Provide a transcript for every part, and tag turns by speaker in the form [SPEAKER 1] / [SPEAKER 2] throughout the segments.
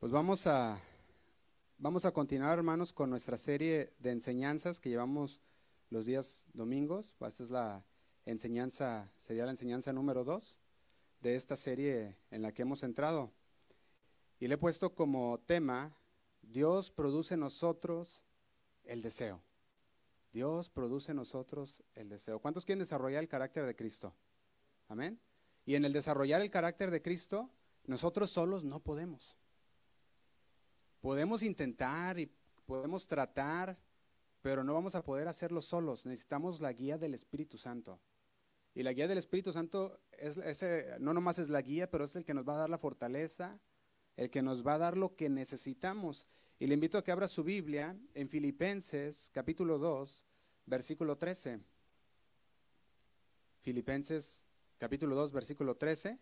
[SPEAKER 1] Pues vamos a, vamos a continuar, hermanos, con nuestra serie de enseñanzas que llevamos los días domingos. Esta es la enseñanza, sería la enseñanza número dos de esta serie en la que hemos entrado. Y le he puesto como tema, Dios produce en nosotros el deseo. Dios produce en nosotros el deseo. ¿Cuántos quieren desarrollar el carácter de Cristo? Amén. Y en el desarrollar el carácter de Cristo, nosotros solos no podemos. Podemos intentar y podemos tratar, pero no vamos a poder hacerlo solos. Necesitamos la guía del Espíritu Santo. Y la guía del Espíritu Santo no nomás es la guía, pero es el que nos va a dar la fortaleza, el que nos va a dar lo que necesitamos. Y le invito a que abra su Biblia en Filipenses capítulo 2, versículo 13. Filipenses capítulo 2, versículo 13.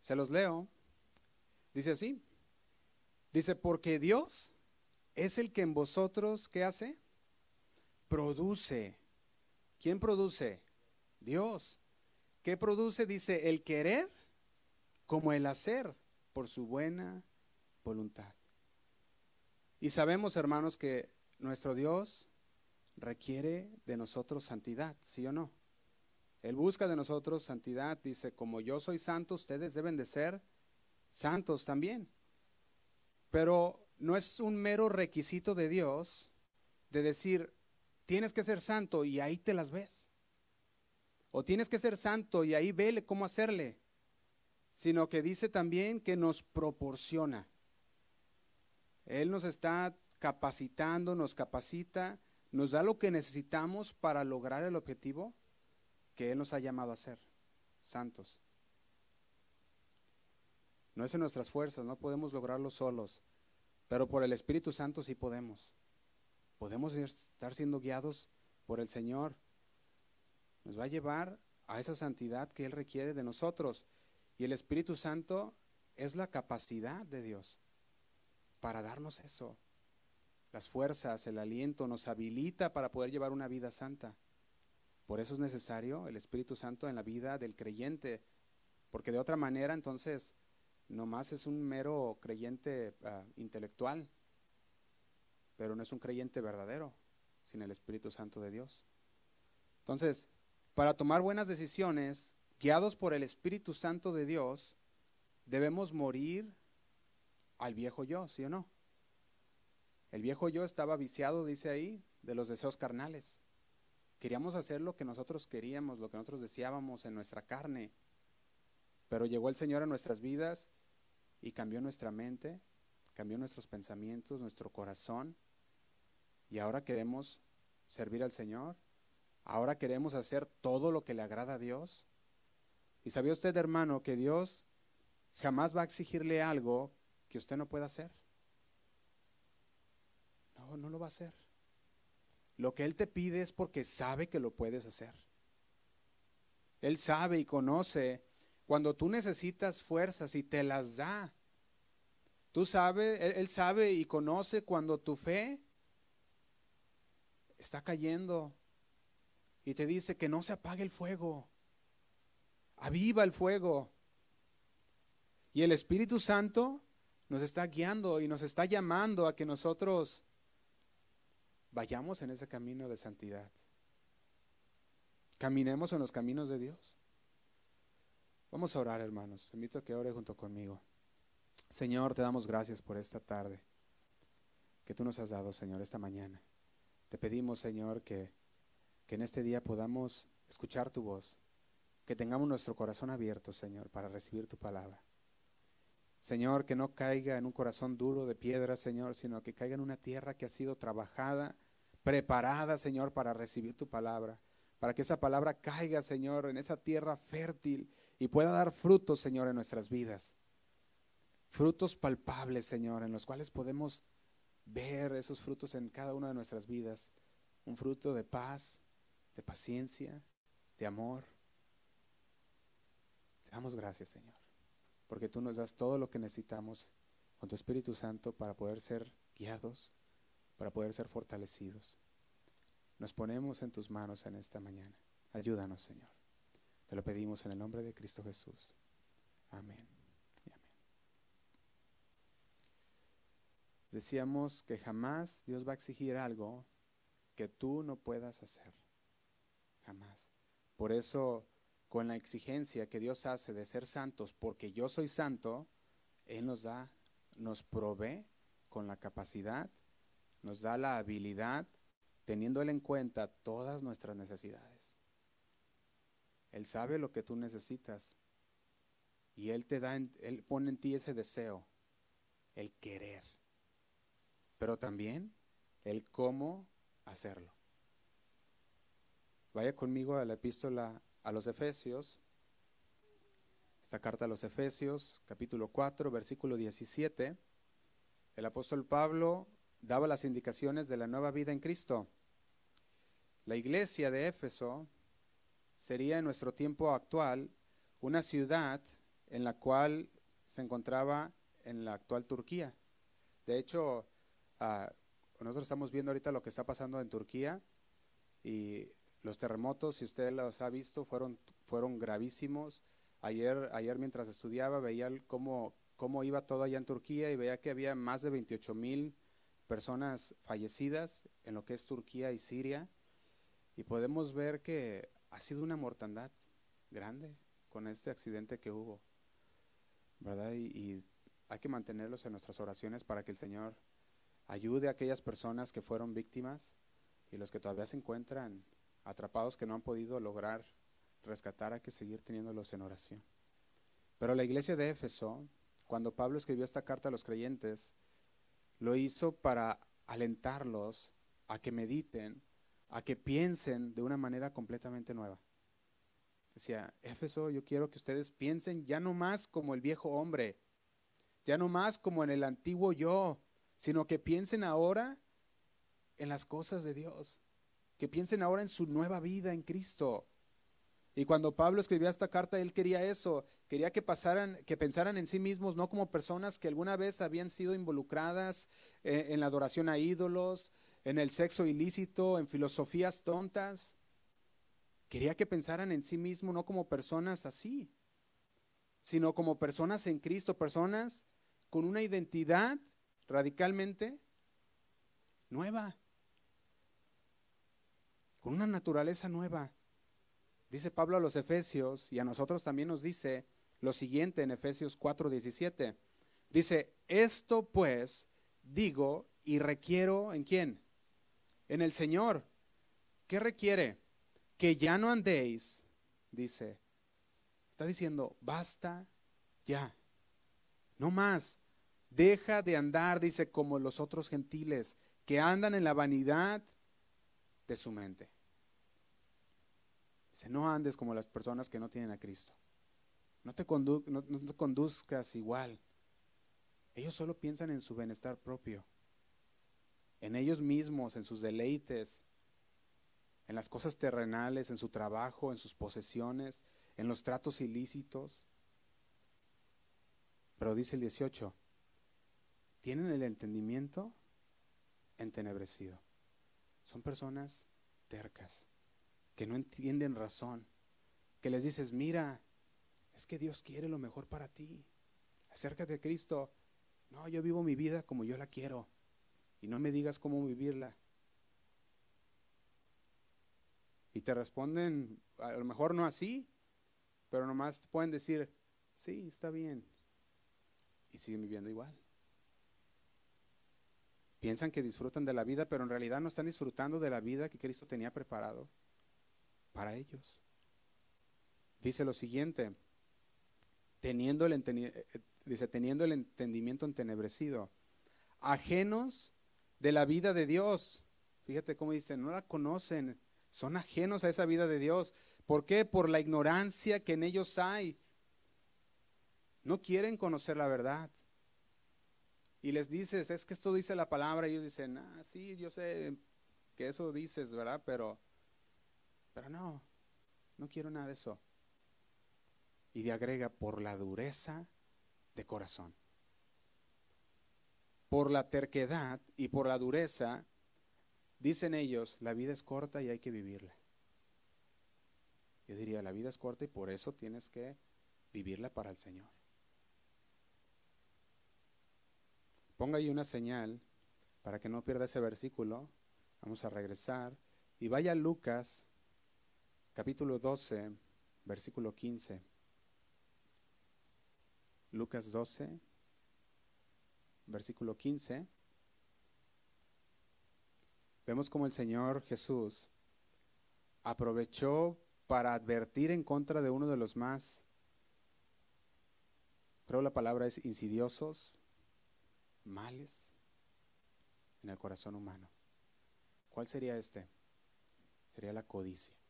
[SPEAKER 1] Se los leo. Dice así. Dice, porque Dios es el que en vosotros, ¿qué hace? Produce. ¿Quién produce? Dios. ¿Qué produce? Dice, el querer como el hacer por su buena voluntad. Y sabemos, hermanos, que nuestro Dios requiere de nosotros santidad, ¿sí o no? Él busca de nosotros santidad, dice, como yo soy santo, ustedes deben de ser santos también. Pero no es un mero requisito de Dios de decir, tienes que ser santo y ahí te las ves. O tienes que ser santo y ahí vele cómo hacerle. Sino que dice también que nos proporciona. Él nos está capacitando, nos capacita, nos da lo que necesitamos para lograr el objetivo que Él nos ha llamado a ser, santos. No es en nuestras fuerzas, no podemos lograrlo solos, pero por el Espíritu Santo sí podemos. Podemos estar siendo guiados por el Señor. Nos va a llevar a esa santidad que Él requiere de nosotros. Y el Espíritu Santo es la capacidad de Dios para darnos eso. Las fuerzas, el aliento nos habilita para poder llevar una vida santa. Por eso es necesario el Espíritu Santo en la vida del creyente, porque de otra manera entonces nomás es un mero creyente ah, intelectual, pero no es un creyente verdadero sin el Espíritu Santo de Dios. Entonces, para tomar buenas decisiones, guiados por el Espíritu Santo de Dios, debemos morir al viejo yo, ¿sí o no? El viejo yo estaba viciado, dice ahí, de los deseos carnales. Queríamos hacer lo que nosotros queríamos, lo que nosotros deseábamos en nuestra carne. Pero llegó el Señor a nuestras vidas y cambió nuestra mente, cambió nuestros pensamientos, nuestro corazón. Y ahora queremos servir al Señor. Ahora queremos hacer todo lo que le agrada a Dios. ¿Y sabía usted, hermano, que Dios jamás va a exigirle algo que usted no pueda hacer? No, no lo va a hacer. Lo que Él te pide es porque sabe que lo puedes hacer. Él sabe y conoce cuando tú necesitas fuerzas y te las da. Tú sabes, él, sabe y conoce cuando tu fe está cayendo y te dice que no se apague el fuego. Aviva el fuego. Y el Espíritu Santo nos está guiando y nos está llamando a que nosotros vayamos en ese camino de santidad. Caminemos en los caminos de Dios. Vamos a orar, hermanos. Invito a que ore junto conmigo. Señor, te damos gracias por esta tarde que tú nos has dado, Señor, esta mañana. Te pedimos, Señor, que, que en este día podamos escuchar tu voz, que tengamos nuestro corazón abierto, Señor, para recibir tu palabra. Señor, que no caiga en un corazón duro de piedra, Señor, sino que caiga en una tierra que ha sido trabajada, preparada, Señor, para recibir tu palabra. Para que esa palabra caiga, Señor, en esa tierra fértil y pueda dar frutos, Señor, en nuestras vidas. Frutos palpables, Señor, en los cuales podemos ver esos frutos en cada una de nuestras vidas. Un fruto de paz, de paciencia, de amor. Te damos gracias, Señor porque tú nos das todo lo que necesitamos con tu Espíritu Santo para poder ser guiados, para poder ser fortalecidos. Nos ponemos en tus manos en esta mañana. Ayúdanos, Señor. Te lo pedimos en el nombre de Cristo Jesús. Amén. decíamos que jamás Dios va a exigir algo que tú no puedas hacer. Jamás. Por eso, con la exigencia que Dios hace de ser santos, porque yo soy santo, Él nos da, nos provee con la capacidad, nos da la habilidad, teniéndole en cuenta todas nuestras necesidades. Él sabe lo que tú necesitas y Él te da, Él pone en ti ese deseo, el querer, pero también el cómo hacerlo. Vaya conmigo a la epístola a los Efesios, esta carta a los Efesios, capítulo 4, versículo 17. El apóstol Pablo daba las indicaciones de la nueva vida en Cristo. La iglesia de Éfeso sería en nuestro tiempo actual una ciudad en la cual se encontraba en la actual Turquía. De hecho, ah, nosotros estamos viendo ahorita lo que está pasando en Turquía y los terremotos, si usted los ha visto, fueron, fueron gravísimos. Ayer, ayer mientras estudiaba veía cómo, cómo iba todo allá en Turquía y veía que había más de 28 mil personas fallecidas en lo que es Turquía y Siria. Y podemos ver que ha sido una mortandad grande con este accidente que hubo. ¿Verdad? Y, hay que mantenerlos en nuestras oraciones para que el Señor ayude a aquellas personas que fueron víctimas y los que todavía se encuentran atrapados que no han podido lograr rescatar, hay que seguir teniéndolos en oración. Pero la iglesia de Éfeso, cuando Pablo escribió esta carta a los creyentes, lo hizo para alentarlos a que mediten, a que piensen de una manera completamente nueva. Decía, Éfeso, yo quiero que ustedes piensen ya no más como el viejo hombre, ya no más como en el antiguo yo, sino que piensen ahora en las cosas de Dios, que piensen ahora en su nueva vida en Cristo. Y cuando Pablo escribía esta carta, él quería eso, quería que pasaran, que pensaran en sí mismos, no como personas que alguna vez habían sido involucradas eh, en la adoración a ídolos, en el sexo ilícito, en filosofías tontas. Quería que pensaran en sí mismos no como personas así, sino como personas en Cristo, personas con una identidad radicalmente nueva, con una naturaleza nueva. Dice Pablo a los Efesios y a nosotros también nos dice lo siguiente en Efesios 4:17. Dice, esto pues digo y requiero en quién? En el Señor. ¿Qué requiere? Que ya no andéis, dice. Está diciendo, basta ya. No más. Deja de andar, dice, como los otros gentiles, que andan en la vanidad de su mente. Dice, no andes como las personas que no tienen a Cristo. No te, no te conduzcas igual. Ellos solo piensan en su bienestar propio, en ellos mismos, en sus deleites, en las cosas terrenales, en su trabajo, en sus posesiones, en los tratos ilícitos. Pero dice el 18, tienen el entendimiento entenebrecido. Son personas tercas, que no entienden razón, que les dices, mira, es que Dios quiere lo mejor para ti. Acércate a Cristo. No, yo vivo mi vida como yo la quiero. Y no me digas cómo vivirla. Y te responden, a lo mejor no así, pero nomás pueden decir, sí, está bien. Y siguen viviendo igual. Piensan que disfrutan de la vida, pero en realidad no están disfrutando de la vida que Cristo tenía preparado para ellos. Dice lo siguiente, teniendo el, eh, dice, teniendo el entendimiento entenebrecido, ajenos de la vida de Dios. Fíjate cómo dice, no la conocen, son ajenos a esa vida de Dios. ¿Por qué? Por la ignorancia que en ellos hay. No quieren conocer la verdad y les dices, es que esto dice la palabra, y ellos dicen, ah, sí, yo sé que eso dices, ¿verdad? Pero, pero no, no quiero nada de eso. Y le agrega, por la dureza de corazón. Por la terquedad y por la dureza, dicen ellos, la vida es corta y hay que vivirla. Yo diría, la vida es corta y por eso tienes que vivirla para el Señor. Ponga ahí una señal para que no pierda ese versículo. Vamos a regresar. Y vaya Lucas, capítulo 12, versículo 15. Lucas 12, versículo 15. Vemos como el Señor Jesús aprovechó para advertir en contra de uno de los más, creo la palabra es insidiosos, males en el corazón humano. ¿Cuál sería este? Sería la codicia.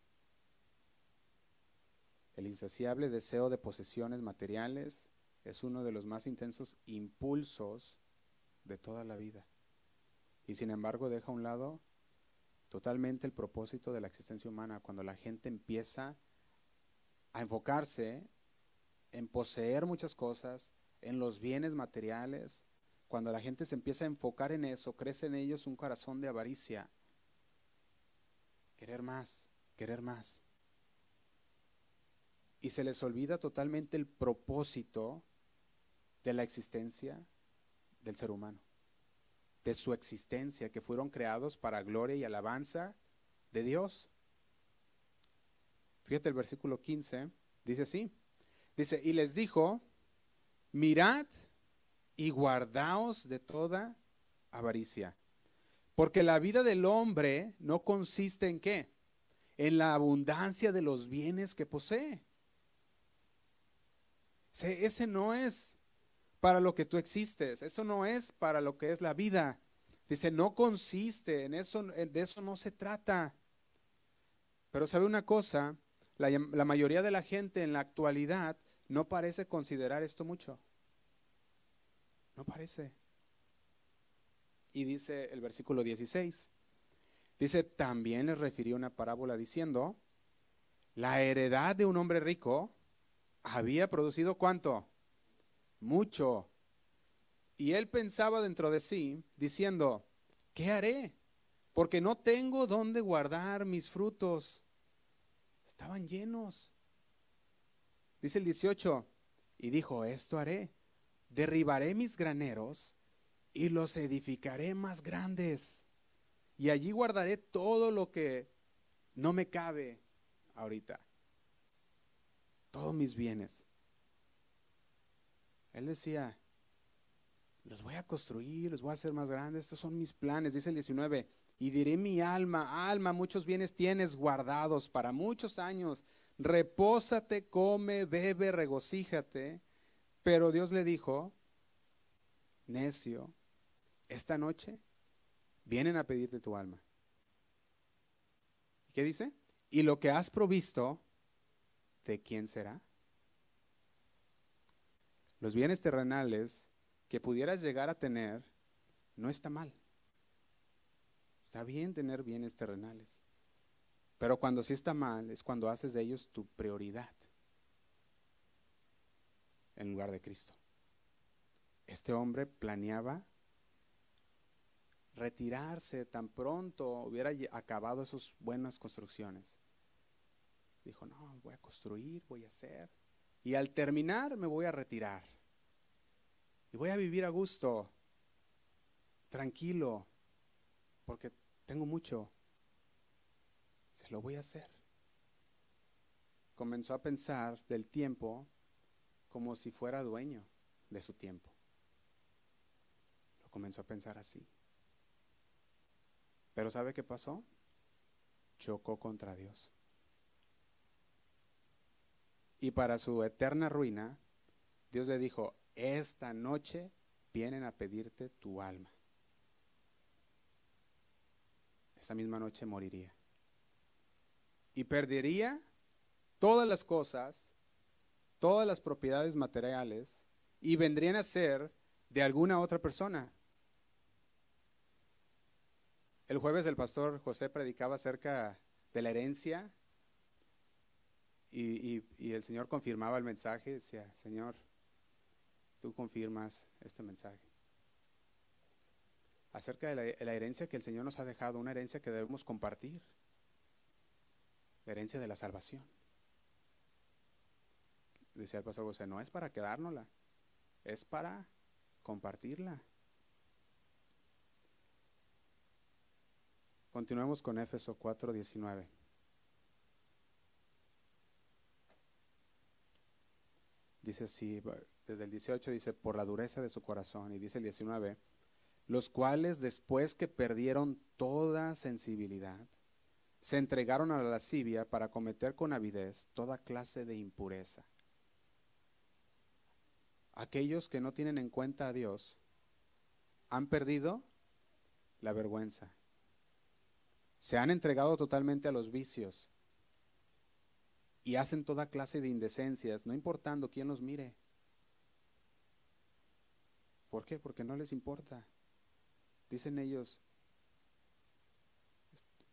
[SPEAKER 1] El insaciable deseo de posesiones materiales es uno de los más intensos impulsos de toda la vida. Y sin embargo deja a un lado totalmente el propósito de la existencia humana cuando la gente empieza a enfocarse en poseer muchas cosas, en los bienes materiales, cuando la gente se empieza a enfocar en eso, crece en ellos un corazón de avaricia. Querer más, querer más. Y se les olvida totalmente el propósito de la existencia del ser humano de su existencia, que fueron creados para gloria y alabanza de Dios. Fíjate el versículo 15, dice así, dice, y les dijo, mirad y guardaos de toda avaricia, porque la vida del hombre no consiste en qué, en la abundancia de los bienes que posee. Ese no es para lo que tú existes. Eso no es para lo que es la vida. Dice, no consiste en eso, de eso no se trata. Pero sabe una cosa, la, la mayoría de la gente en la actualidad no parece considerar esto mucho. No parece. Y dice el versículo 16, dice, también les refirió una parábola diciendo, la heredad de un hombre rico había producido cuánto? mucho. Y él pensaba dentro de sí, diciendo, ¿qué haré? Porque no tengo dónde guardar mis frutos. Estaban llenos. Dice el 18, y dijo, esto haré, derribaré mis graneros y los edificaré más grandes. Y allí guardaré todo lo que no me cabe ahorita. Todos mis bienes. Él decía, los voy a construir, los voy a hacer más grandes, estos son mis planes, dice el 19, y diré mi alma, alma, muchos bienes tienes guardados para muchos años, repósate, come, bebe, regocíjate. Pero Dios le dijo, necio, esta noche vienen a pedirte tu alma. ¿Qué dice? Y lo que has provisto, ¿de quién será? los bienes terrenales que pudieras llegar a tener, no está mal. Está bien tener bienes terrenales. Pero cuando sí está mal es cuando haces de ellos tu prioridad en lugar de Cristo. Este hombre planeaba retirarse tan pronto hubiera acabado esas buenas construcciones. Dijo, no, voy a construir, voy a hacer. Y al terminar me voy a retirar. Y voy a vivir a gusto, tranquilo, porque tengo mucho. Se lo voy a hacer. Comenzó a pensar del tiempo como si fuera dueño de su tiempo. Lo comenzó a pensar así. Pero ¿sabe qué pasó? Chocó contra Dios. Y para su eterna ruina, Dios le dijo, esta noche vienen a pedirte tu alma. Esa misma noche moriría. Y perdería todas las cosas, todas las propiedades materiales, y vendrían a ser de alguna otra persona. El jueves el pastor José predicaba acerca de la herencia y, el Señor confirmaba el mensaje, decía, Señor, tú confirmas este mensaje. Acerca de la, de la herencia que el Señor nos ha dejado, una herencia que debemos compartir, la herencia de la salvación. Decía el pastor José, no es para quedárnosla, es para compartirla. Continuemos con Éfeso 4:19. Dice así, desde el 18 dice, por la dureza de su corazón. Y dice el 19, los cuales después que perdieron toda sensibilidad, se entregaron a la lascivia para cometer con avidez toda clase de impureza. Aquellos que no tienen en cuenta a Dios han perdido la vergüenza. Se han entregado totalmente a los vicios y hacen toda clase de indecencias, no importando quién los mire. ¿Por qué? Porque no les importa. Dicen ellos,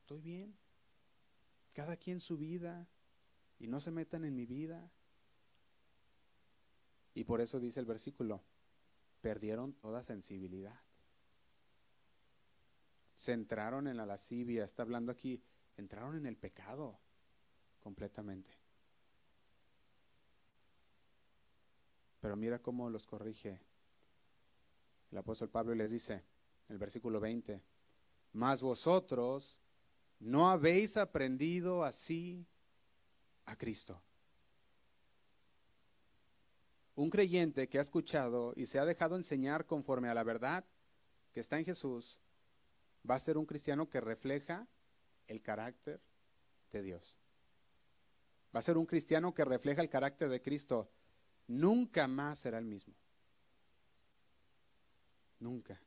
[SPEAKER 1] estoy bien, cada quien su vida y no se metan en mi vida. Y por eso dice el versículo, perdieron toda sensibilidad. Se entraron en la lascivia, está hablando aquí, entraron en el pecado completamente. Pero mira cómo los corrige. El apóstol Pablo les dice, en el versículo 20, mas vosotros no habéis aprendido así a Cristo. Un creyente que ha escuchado y se ha dejado enseñar conforme a la verdad que está en Jesús, va a ser un cristiano que refleja el carácter de Dios. Va a ser un cristiano que refleja el carácter de Cristo nunca más será el mismo. Nunca.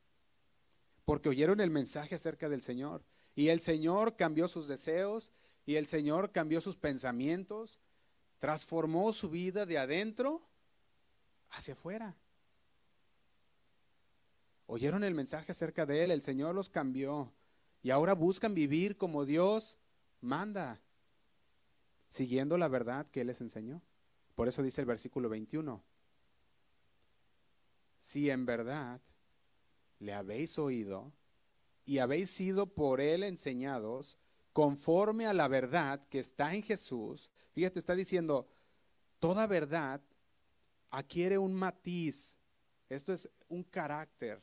[SPEAKER 1] Porque oyeron el mensaje acerca del Señor. Y el Señor cambió sus deseos y el Señor cambió sus pensamientos, transformó su vida de adentro hacia afuera. Oyeron el mensaje acerca de Él, el Señor los cambió y ahora buscan vivir como Dios manda, siguiendo la verdad que Él les enseñó. Por eso dice el versículo 21, si en verdad le habéis oído y habéis sido por él enseñados conforme a la verdad que está en Jesús, fíjate, está diciendo, toda verdad adquiere un matiz, esto es un carácter,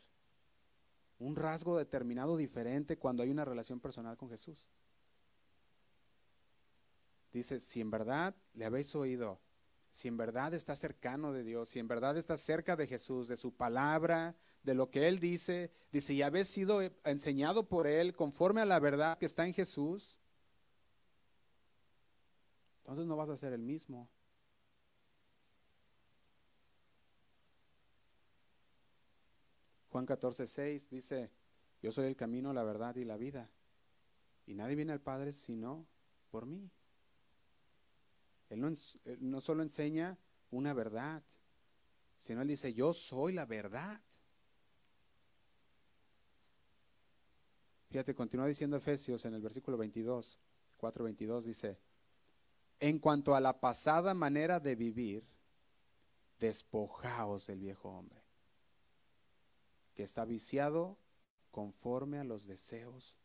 [SPEAKER 1] un rasgo determinado diferente cuando hay una relación personal con Jesús. Dice, si en verdad le habéis oído si en verdad está cercano de Dios, si en verdad está cerca de Jesús, de su palabra, de lo que Él dice, dice, y habéis sido enseñado por Él conforme a la verdad que está en Jesús, entonces no vas a ser el mismo. Juan 14, 6 dice, yo soy el camino, la verdad y la vida, y nadie viene al Padre sino por mí. Él no, solo enseña una verdad, sino él dice, yo soy la verdad. Fíjate, continúa diciendo Efesios en el versículo 22, 4.22, dice, en cuanto a la pasada manera de vivir, despojaos del viejo hombre, que está viciado conforme a los deseos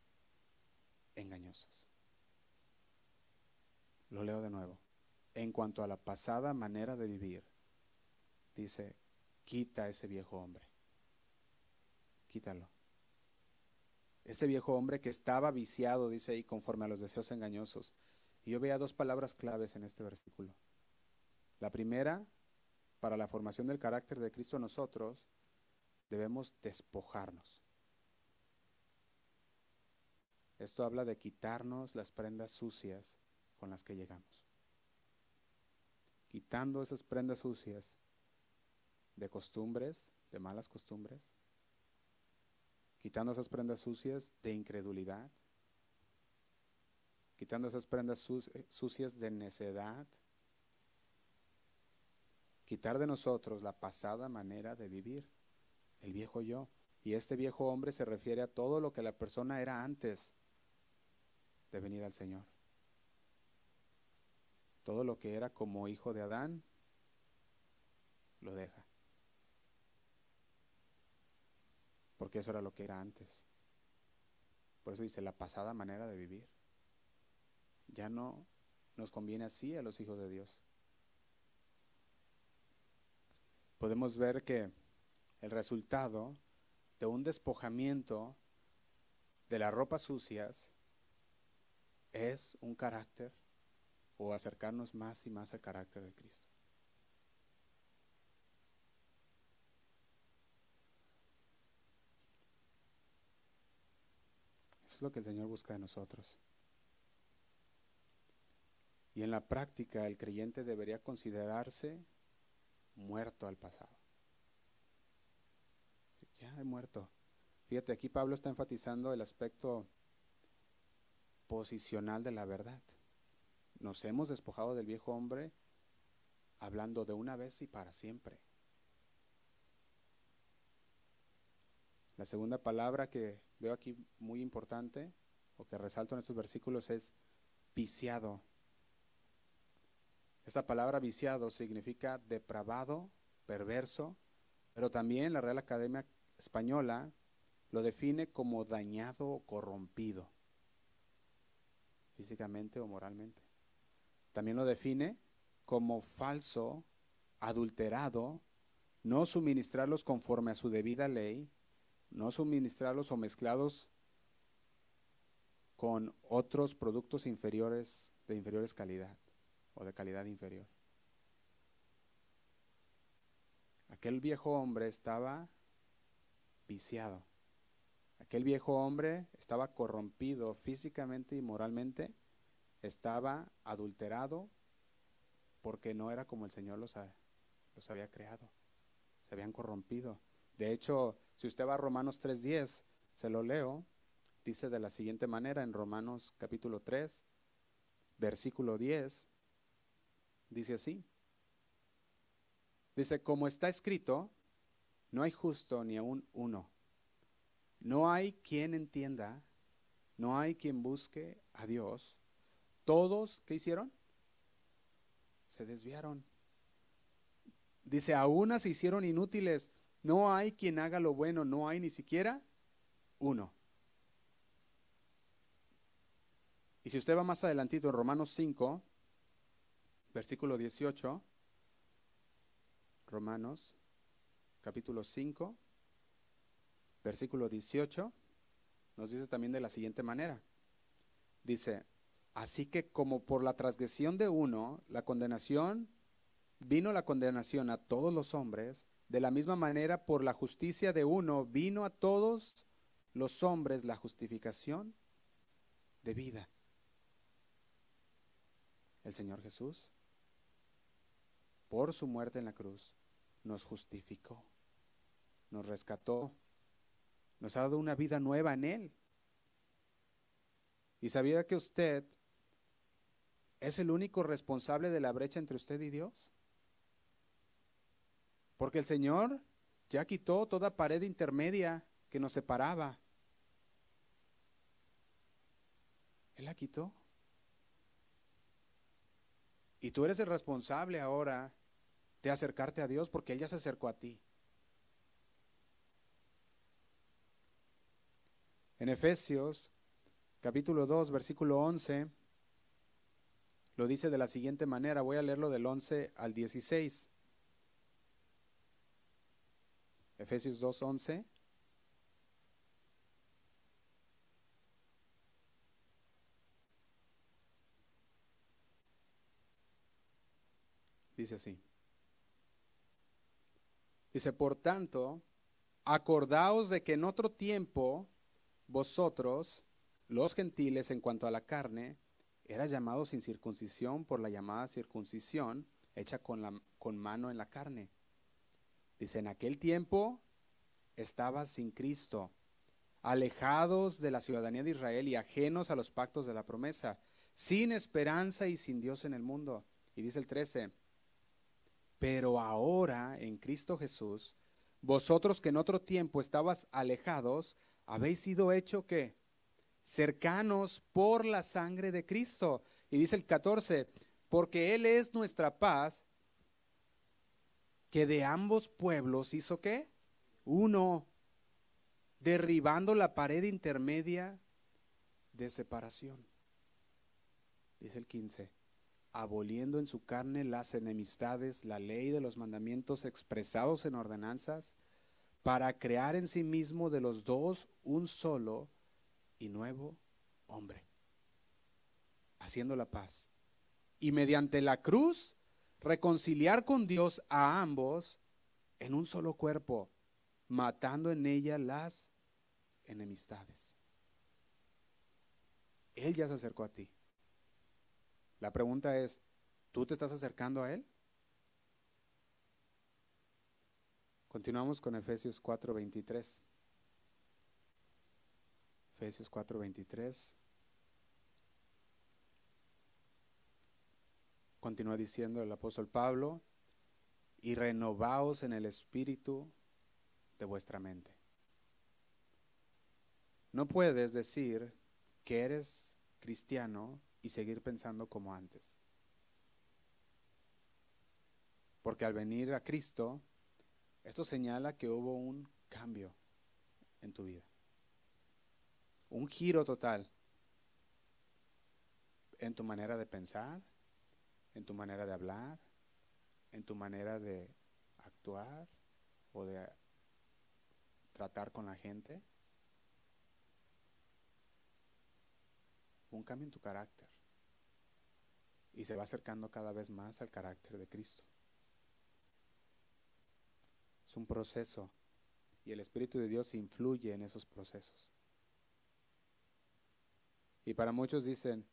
[SPEAKER 1] engañosos. Lo leo de nuevo en cuanto a la pasada manera de vivir, dice, quita ese viejo hombre. Quítalo. Ese viejo hombre que estaba viciado, dice ahí, conforme a los deseos engañosos. Y yo veía dos palabras claves en este versículo. La primera, para la formación del carácter de Cristo nosotros, debemos despojarnos. Esto habla de quitarnos las prendas sucias con las que llegamos quitando esas prendas sucias de costumbres, de malas costumbres, quitando esas prendas sucias de incredulidad, quitando esas prendas eh, sucias de necedad, quitar de nosotros la pasada manera de vivir, el viejo yo. Y este viejo hombre se refiere a todo lo que la persona era antes de venir al Señor todo lo que era como hijo de Adán, lo deja. Porque eso era lo que era antes. Por eso dice la pasada manera de vivir. Ya no nos conviene así a los hijos de Dios. Podemos ver que el resultado de un despojamiento de las ropas sucias es un carácter o acercarnos más y más al carácter de Cristo. Eso es lo que el Señor busca de nosotros. Y en la práctica el creyente debería considerarse muerto al pasado. Ya he muerto. Fíjate, aquí Pablo está enfatizando el aspecto posicional de la verdad. Nos hemos despojado del viejo hombre hablando de una vez y para siempre. La segunda palabra que veo aquí muy importante o que resalto en estos versículos es viciado. Esta palabra viciado significa depravado, perverso, pero también la Real Academia Española lo define como dañado o corrompido, físicamente o moralmente. También lo define como falso, adulterado, no suministrarlos conforme a su debida ley, no suministrarlos o mezclados con otros productos inferiores de inferiores calidad o de calidad inferior. Aquel viejo hombre estaba viciado. Aquel viejo hombre estaba corrompido físicamente y moralmente, estaba adulterado porque no era como el Señor los, había creado. Se habían corrompido. De hecho, si usted va a Romanos 3.10, se lo leo, dice de la siguiente manera en Romanos capítulo 3, versículo 10, dice así. Dice, como está escrito, no hay justo ni aún uno. No hay quien entienda, no hay quien busque a Dios. Todos, ¿qué hicieron? Se desviaron. Dice, a unas se hicieron inútiles. No hay quien haga lo bueno, no hay ni siquiera uno. Y si usted va más adelantito en Romanos 5, versículo 18, Romanos capítulo 5, versículo 18, nos dice también de la siguiente manera. Dice, así que como por la transgresión de uno, la condenación, vino la condenación a todos los hombres, de la misma manera por la justicia de uno, vino a todos los hombres la justificación de vida. El Señor Jesús, por su muerte en la cruz, nos justificó, nos rescató nos ha dado una vida nueva en Él. ¿Y sabía que usted es el único responsable de la brecha entre usted y Dios? Porque el Señor ya quitó toda pared intermedia que nos separaba. Él la quitó. Y tú eres el responsable ahora de acercarte a Dios porque Él ya se acercó a ti. En Efesios capítulo 2, versículo 11, lo dice de la siguiente manera, voy a leerlo del 11 al 16. Efesios 2, 11. Dice así. Dice, por tanto, acordaos de que en otro tiempo, vosotros, los gentiles, en cuanto a la carne, eras llamados sin circuncisión por la llamada circuncisión hecha con, la, con mano en la carne. Dice, en aquel tiempo estabas sin Cristo, alejados de la ciudadanía de Israel y ajenos a los pactos de la promesa, sin esperanza y sin Dios en el mundo. Y dice el 13, pero ahora en Cristo Jesús, vosotros que en otro tiempo estabas alejados, habéis sido hecho que cercanos por la sangre de Cristo. Y dice el 14, porque Él es nuestra paz, que de ambos pueblos hizo qué? Uno, derribando la pared intermedia de separación. Dice el 15, aboliendo en su carne las enemistades, la ley de los mandamientos expresados en ordenanzas, para crear en sí mismo de los dos un solo y nuevo hombre, haciendo la paz. Y mediante la cruz, reconciliar con Dios a ambos en un solo cuerpo, matando en ella las enemistades. Él ya se acercó a ti. La pregunta es, ¿tú te estás acercando a Él? Continuamos con Efesios 4:23. Efesios 4:23. Continúa diciendo el apóstol Pablo, y renovaos en el espíritu de vuestra mente. No puedes decir que eres cristiano y seguir pensando como antes. Porque al venir a Cristo, esto señala que hubo un cambio en tu vida. Un giro total en tu manera de pensar, en tu manera de hablar, en tu manera de actuar o de tratar con la gente. Un cambio en tu carácter. Y se va acercando cada vez más al carácter de Cristo. Es un proceso y el Espíritu de Dios influye en esos procesos. Y para muchos dicen,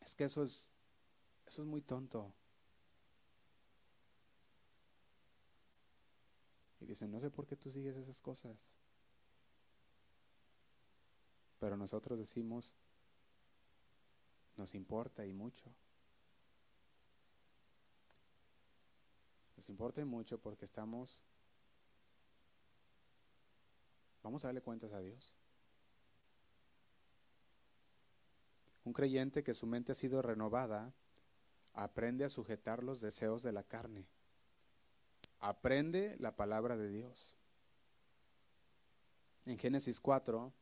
[SPEAKER 1] es que eso es, eso es muy tonto. Y dicen, no sé por qué tú sigues esas cosas. Pero nosotros decimos, nos importa y mucho. Nos importa y mucho porque estamos, vamos a darle cuentas a Dios. Un creyente que su mente ha sido renovada aprende a sujetar los deseos de la carne. Aprende la palabra de Dios. En Génesis 4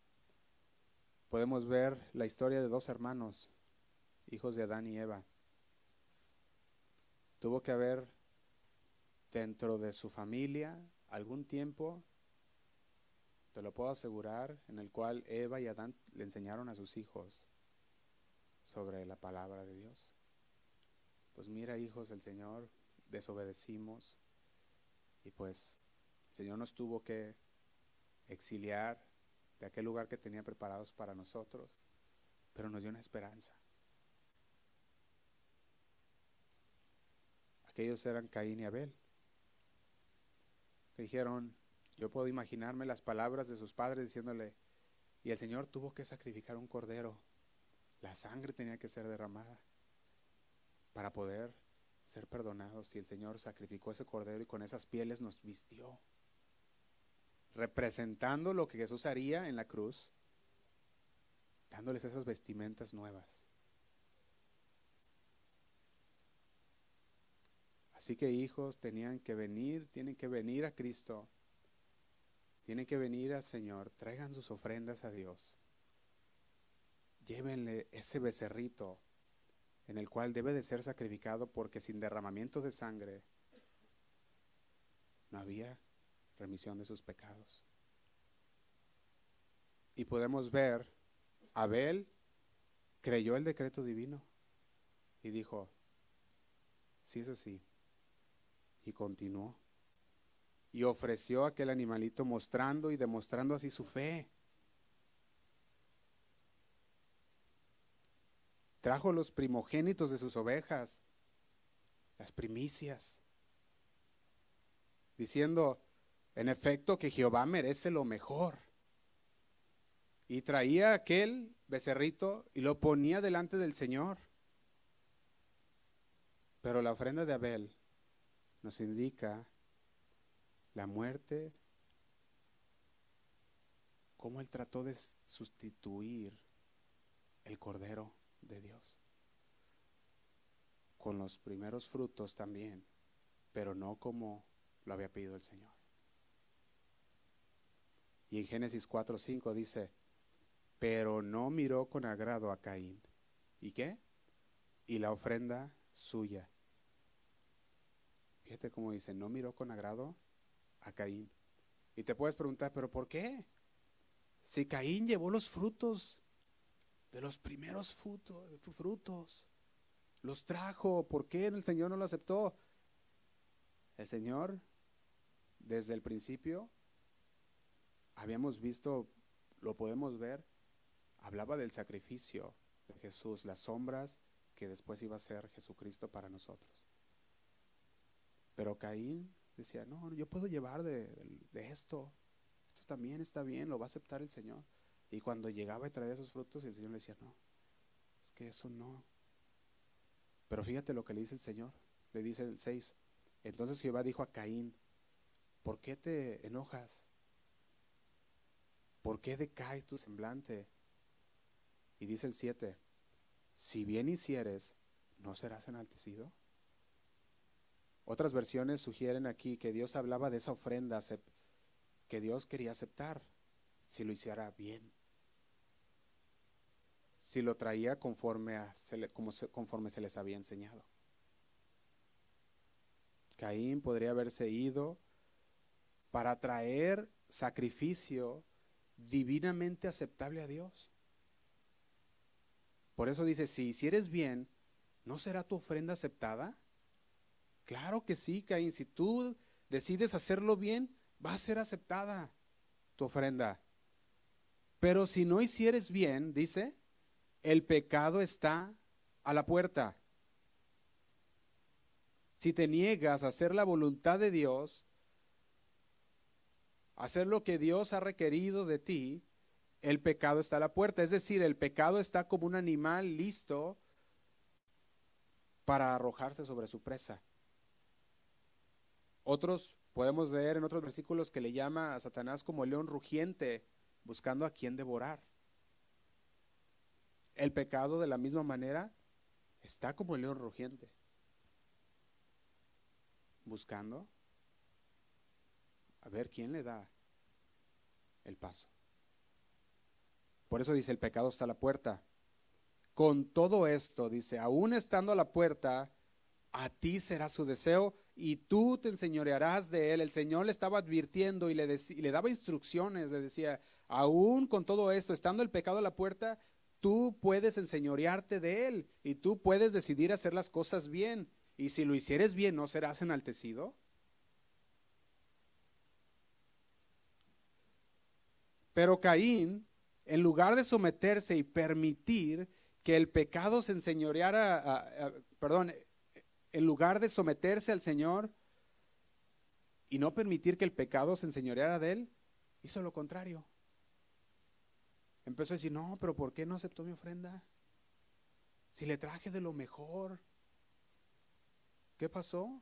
[SPEAKER 1] podemos ver la historia de dos hermanos, hijos de Adán y Eva. Tuvo que haber dentro de su familia algún tiempo, te lo puedo asegurar, en el cual Eva y Adán le enseñaron a sus hijos sobre la palabra de Dios. Pues mira, hijos del Señor, desobedecimos y pues el Señor nos tuvo que exiliar de aquel lugar que tenía preparados para nosotros, pero nos dio una esperanza. Aquellos eran Caín y Abel. dijeron, yo puedo imaginarme las palabras de sus padres diciéndole, y el Señor tuvo que sacrificar un cordero la sangre tenía que ser derramada para poder ser perdonados. Y el Señor sacrificó ese cordero y con esas pieles nos vistió, representando lo que Jesús haría en la cruz, dándoles esas vestimentas nuevas. Así que hijos tenían que venir, tienen que venir a Cristo, tienen que venir al Señor, traigan sus ofrendas a Dios llévenle ese becerrito en el cual debe de ser sacrificado porque sin derramamiento de sangre no había remisión de sus pecados. Y podemos ver, Abel creyó el decreto divino y dijo, sí es así. Y continuó. Y ofreció aquel animalito mostrando y demostrando así su fe. Trajo los primogénitos de sus ovejas, las primicias, diciendo, en efecto, que Jehová merece lo mejor. Y traía aquel becerrito y lo ponía delante del Señor. Pero la ofrenda de Abel nos indica la muerte, cómo él trató de sustituir el cordero de Dios. Con los primeros frutos también, pero no como lo había pedido el Señor. Y en Génesis 4:5 dice, pero no miró con agrado a Caín. ¿Y qué? Y la ofrenda suya. Fíjate cómo dice, no miró con agrado a Caín. Y te puedes preguntar, pero ¿por qué? Si Caín llevó los frutos de los primeros frutos, frutos, los trajo, ¿por qué el Señor no lo aceptó? El Señor, desde el principio, habíamos visto, lo podemos ver, hablaba del sacrificio de Jesús, las sombras que después iba a ser Jesucristo para nosotros. Pero Caín decía, no, yo puedo llevar de, esto, esto también está bien, lo va a aceptar el Señor. Y cuando llegaba y traía esos frutos, el Señor le decía, no, es que eso no. Pero fíjate lo que le dice el Señor, le dice el 6. Entonces Jehová dijo a Caín, ¿por qué te enojas? ¿Por qué decae tu semblante? Y dice el 7, si bien hicieres, ¿no serás enaltecido? Otras versiones sugieren aquí que Dios hablaba de esa ofrenda que Dios quería aceptar si lo hiciera bien. Si lo traía conforme, a, como conforme se les había enseñado. Caín podría haberse ido para traer sacrificio divinamente aceptable a Dios. Por eso dice, si hicieres bien, ¿no será tu ofrenda aceptada? Claro que sí, Caín. Si tú decides hacerlo bien, va a ser aceptada tu ofrenda. Pero si no hicieres bien, dice, el pecado está a la puerta. Si te niegas a hacer la voluntad de Dios, hacer lo que Dios ha requerido de ti, el pecado está a la puerta. Es decir, el pecado está como un animal listo para arrojarse sobre su presa. Otros podemos leer en otros versículos que le llama a Satanás como el león rugiente, buscando a quien devorar. El pecado de la misma manera está como el león rugiente, buscando a ver quién le da el paso. Por eso dice, el pecado está a la puerta. Con todo esto, dice, aún estando a la puerta, a ti será su deseo y tú te enseñorearás de él. El Señor le estaba advirtiendo y le, le daba instrucciones, le decía, aún con todo esto, estando el pecado a la puerta, tú puedes enseñorearte de él y tú puedes decidir hacer las cosas bien. Y si lo hicieres bien, ¿no serás enaltecido? Pero Caín en lugar de someterse y permitir que el pecado se enseñoreara, perdón, en lugar de someterse al Señor y no permitir que el pecado se enseñoreara de él, hizo lo contrario. Empezó a decir, no, pero ¿por qué no aceptó mi ofrenda? Si le traje de lo mejor. ¿Qué pasó?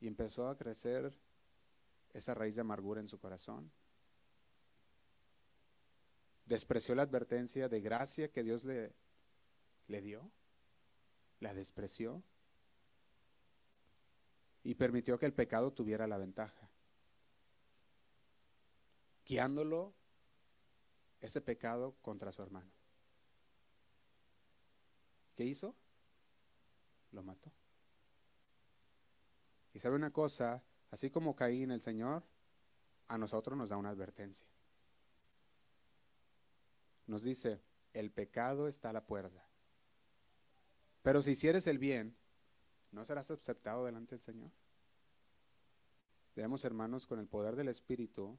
[SPEAKER 1] Y empezó a crecer esa raíz de amargura en su corazón despreció la advertencia de gracia que Dios le, le dio, la despreció y permitió que el pecado tuviera la ventaja, guiándolo ese pecado contra su hermano. ¿Qué hizo? Lo mató. Y sabe una cosa, así como Caín el Señor, a nosotros nos da una advertencia nos dice, el pecado está a la puerta. Pero si hicieres el bien, ¿no serás aceptado delante del Señor? Debemos, hermanos, con el poder del Espíritu,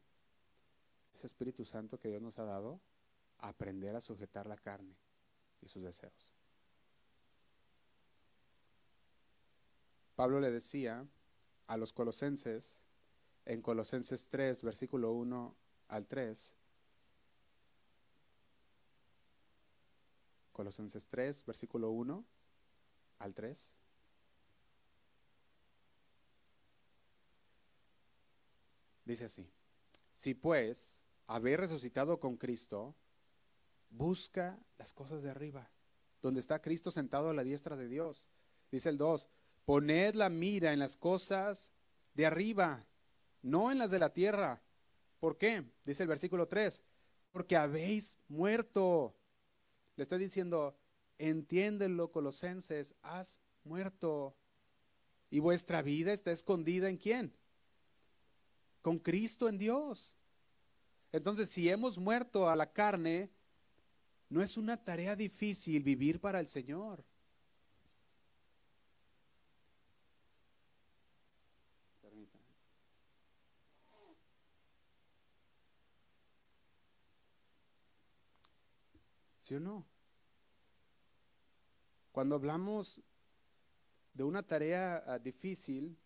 [SPEAKER 1] ese Espíritu Santo que Dios nos ha dado, aprender a sujetar la carne y sus deseos. Pablo le decía a los colosenses, en Colosenses 3, versículo 1 al 3, Colosenses 3, versículo 1 al 3. Dice así, si pues habéis resucitado con Cristo, busca las cosas de arriba, donde está Cristo sentado a la diestra de Dios. Dice el 2, poned la mira en las cosas de arriba, no en las de la tierra. ¿Por qué? Dice el versículo 3, porque habéis muerto le está diciendo, entiéndelo, colosenses, has muerto. ¿Y vuestra vida está escondida en quién? Con Cristo en Dios. Entonces, si hemos muerto a la carne, no es una tarea difícil vivir para el Señor. ¿Sí o no? Cuando hablamos de una tarea ah, difícil,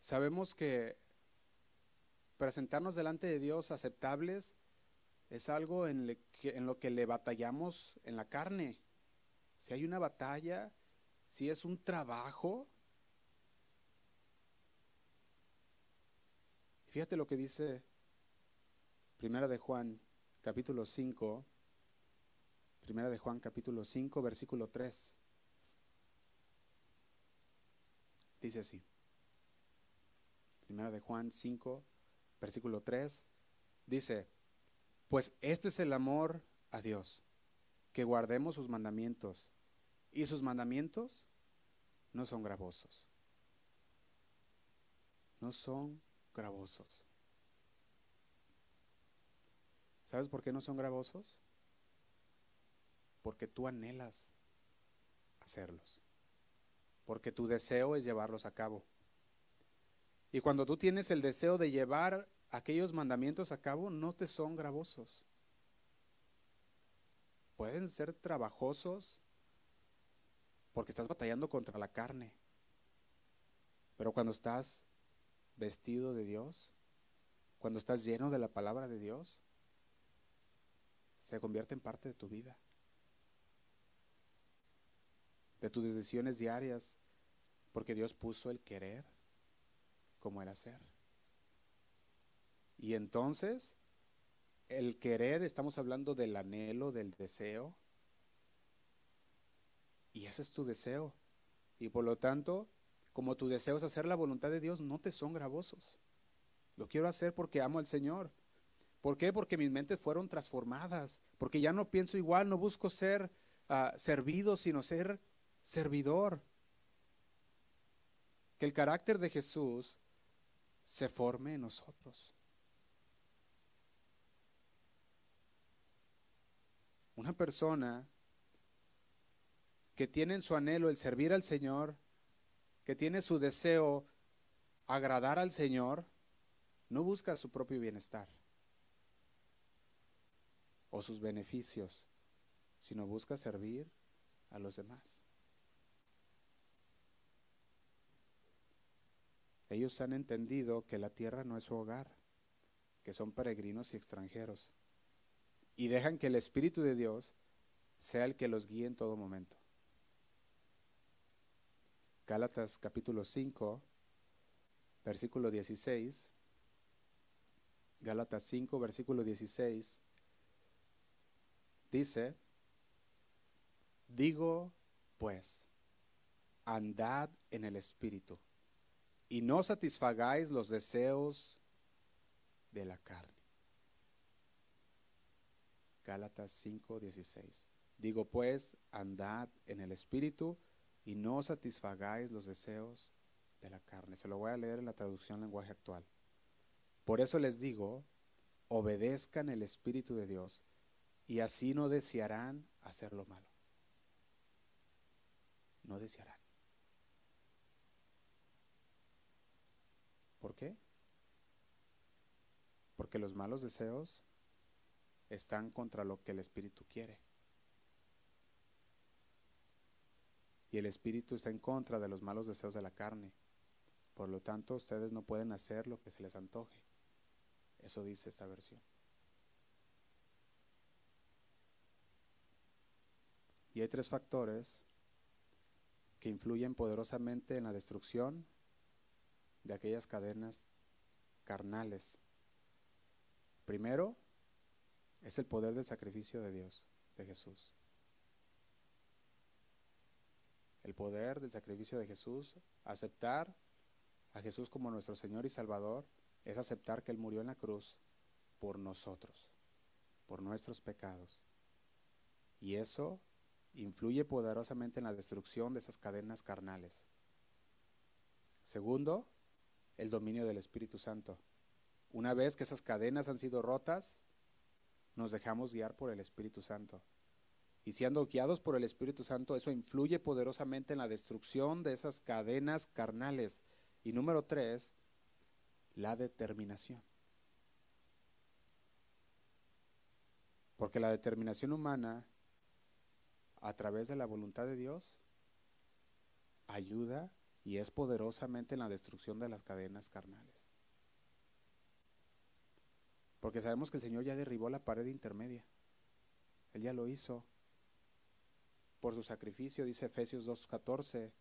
[SPEAKER 1] sabemos que presentarnos delante de Dios aceptables es algo en, lo que le batallamos en la carne. Si hay una batalla, si es un trabajo. Fíjate lo que dice Primera de Juan, capítulo 5, Primera de Juan capítulo 5, versículo 3. Dice así. Primera de Juan 5, versículo 3. Dice, pues este es el amor a Dios, que guardemos sus mandamientos. Y sus mandamientos no son gravosos. No son gravosos. ¿Sabes por qué no son gravosos? porque tú anhelas hacerlos, porque tu deseo es llevarlos a cabo. Y cuando tú tienes el deseo de llevar aquellos mandamientos a cabo, no te son gravosos. Pueden ser trabajosos porque estás batallando contra la carne. Pero cuando estás vestido de Dios, cuando estás lleno de la palabra de Dios, se convierte en parte de tu vida de tus decisiones diarias, porque Dios puso el querer como el hacer. Y entonces, el querer, estamos hablando del anhelo, del deseo, y ese es tu deseo. Y por lo tanto, como tu deseo es hacer la voluntad de Dios, no te son gravosos. Lo quiero hacer porque amo al Señor. ¿Por qué? Porque mis mentes fueron transformadas, porque ya no pienso igual, no busco ser uh, servido, sino ser servidor. Que el carácter de Jesús se forme en nosotros. Una persona que tiene en su anhelo el servir al Señor, que tiene su deseo agradar al Señor, no busca su propio bienestar o sus beneficios, sino busca servir a los demás. Ellos han entendido que la tierra no es su hogar, que son peregrinos y extranjeros, y dejan que el Espíritu de Dios sea el que los guíe en todo momento. Gálatas capítulo 5, versículo 16. Gálatas 5, versículo 16. Dice, digo pues, andad en el Espíritu y no satisfagáis los deseos de la carne. Gálatas 5:16. Digo pues, andad en el Espíritu y no satisfagáis los deseos de la carne. Se lo voy a leer en la traducción lenguaje actual. Por eso les digo, obedezcan el Espíritu de Dios y así no desearán hacer lo malo. No desearán. ¿Por qué? Porque los malos deseos están contra lo que el Espíritu quiere. Y el Espíritu está en contra de los malos deseos de la carne. Por lo tanto, ustedes no pueden hacer lo que se les antoje. Eso dice esta versión. Y hay tres factores que influyen poderosamente en la destrucción de aquellas cadenas carnales. Primero es el poder del sacrificio de Dios, de Jesús. El poder del sacrificio de Jesús, aceptar a Jesús como nuestro Señor y Salvador, es aceptar que Él murió en la cruz por nosotros, por nuestros pecados. Y eso influye poderosamente en la destrucción de esas cadenas carnales. Segundo, el dominio del Espíritu Santo. Una vez que esas cadenas han sido rotas, nos dejamos guiar por el Espíritu Santo. Y siendo guiados por el Espíritu Santo, eso influye poderosamente en la destrucción de esas cadenas carnales. Y número tres, la determinación. Porque la determinación humana, a través de la voluntad de Dios, ayuda y es poderosamente en la destrucción de las cadenas carnales. Porque sabemos que el Señor ya derribó la pared intermedia. Él ya lo hizo por su sacrificio, dice Efesios 2.14.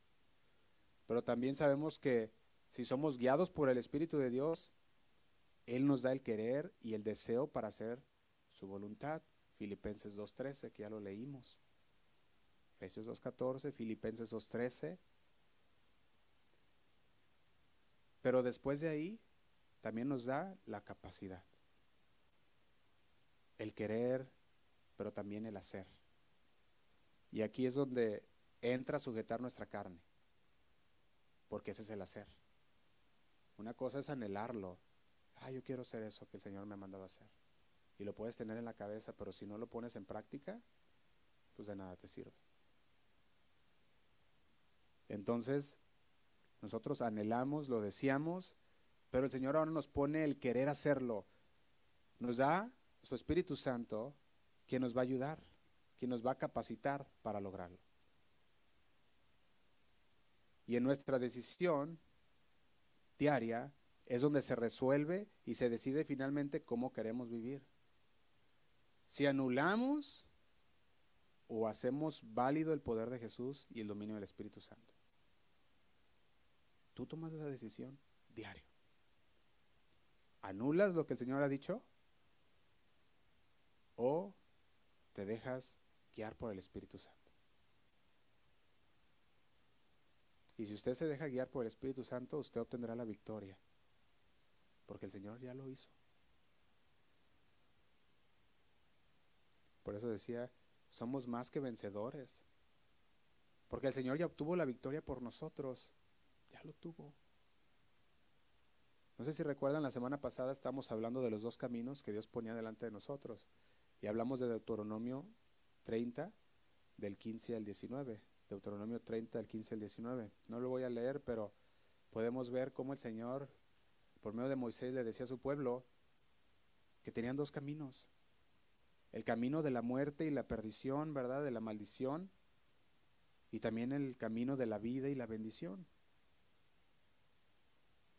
[SPEAKER 1] Pero también sabemos que si somos guiados por el Espíritu de Dios, Él nos da el querer y el deseo para hacer su voluntad. Filipenses 2.13, que ya lo leímos. Efesios 2.14, Filipenses 2.13. Pero después de ahí, también nos da la capacidad. El querer, pero también el hacer. Y aquí es donde entra a sujetar nuestra carne, porque ese es el hacer. Una cosa es anhelarlo. Ah, yo quiero hacer eso que el Señor me ha mandado hacer. Y lo puedes tener en la cabeza, pero si no lo pones en práctica, pues de nada te sirve. Entonces, nosotros anhelamos, lo deseamos, pero el Señor ahora nos pone el querer hacerlo. Nos da su Espíritu Santo que nos va a ayudar quien nos va a capacitar para lograrlo. Y en nuestra decisión diaria es donde se resuelve y se decide finalmente cómo queremos vivir. Si anulamos o hacemos válido el poder de Jesús y el dominio del Espíritu Santo. Tú tomas esa decisión diario. ¿Anulas lo que el Señor ha dicho? ¿O te dejas guiar por el Espíritu Santo. Y si usted se deja guiar por el Espíritu Santo, usted obtendrá la victoria, porque el Señor ya lo hizo. Por eso decía, somos más que vencedores, porque el Señor ya obtuvo la victoria por nosotros, ya lo tuvo. No sé si recuerdan, la semana pasada estábamos hablando de los dos caminos que Dios ponía delante de nosotros y hablamos de Deuteronomio 30, del 15 al 19. Deuteronomio 30, del 15 al 19. No lo voy a leer, pero podemos ver cómo el Señor, por medio de Moisés, le decía a su pueblo que tenían dos caminos. El camino de la muerte y la perdición, ¿verdad? De la maldición. Y también el camino de la vida y la bendición.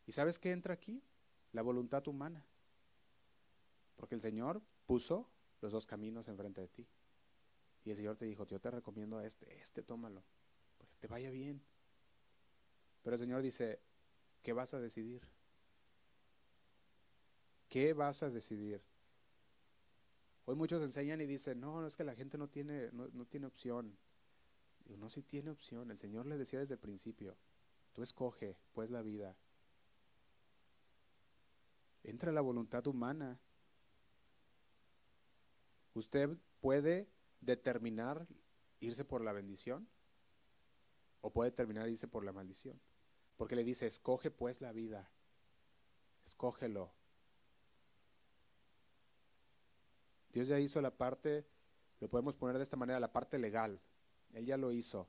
[SPEAKER 1] ¿Y sabes qué entra aquí? La voluntad humana. Porque el Señor puso los dos caminos enfrente de ti. Y el Señor te dijo, yo te recomiendo este, este tómalo, porque te vaya bien. Pero el Señor dice, ¿qué vas a decidir? ¿Qué vas a decidir? Hoy muchos enseñan y dicen, no, es que la gente no tiene, no, no tiene opción. Digo, no, si tiene opción. El Señor le decía desde el principio, tú escoge, pues la vida. Entra la voluntad humana. Usted puede determinar irse por la bendición o puede determinar irse por la maldición. Porque le dice, escoge pues la vida, escógelo. Dios ya hizo la parte, lo podemos poner de esta manera, la parte legal. Él ya lo hizo.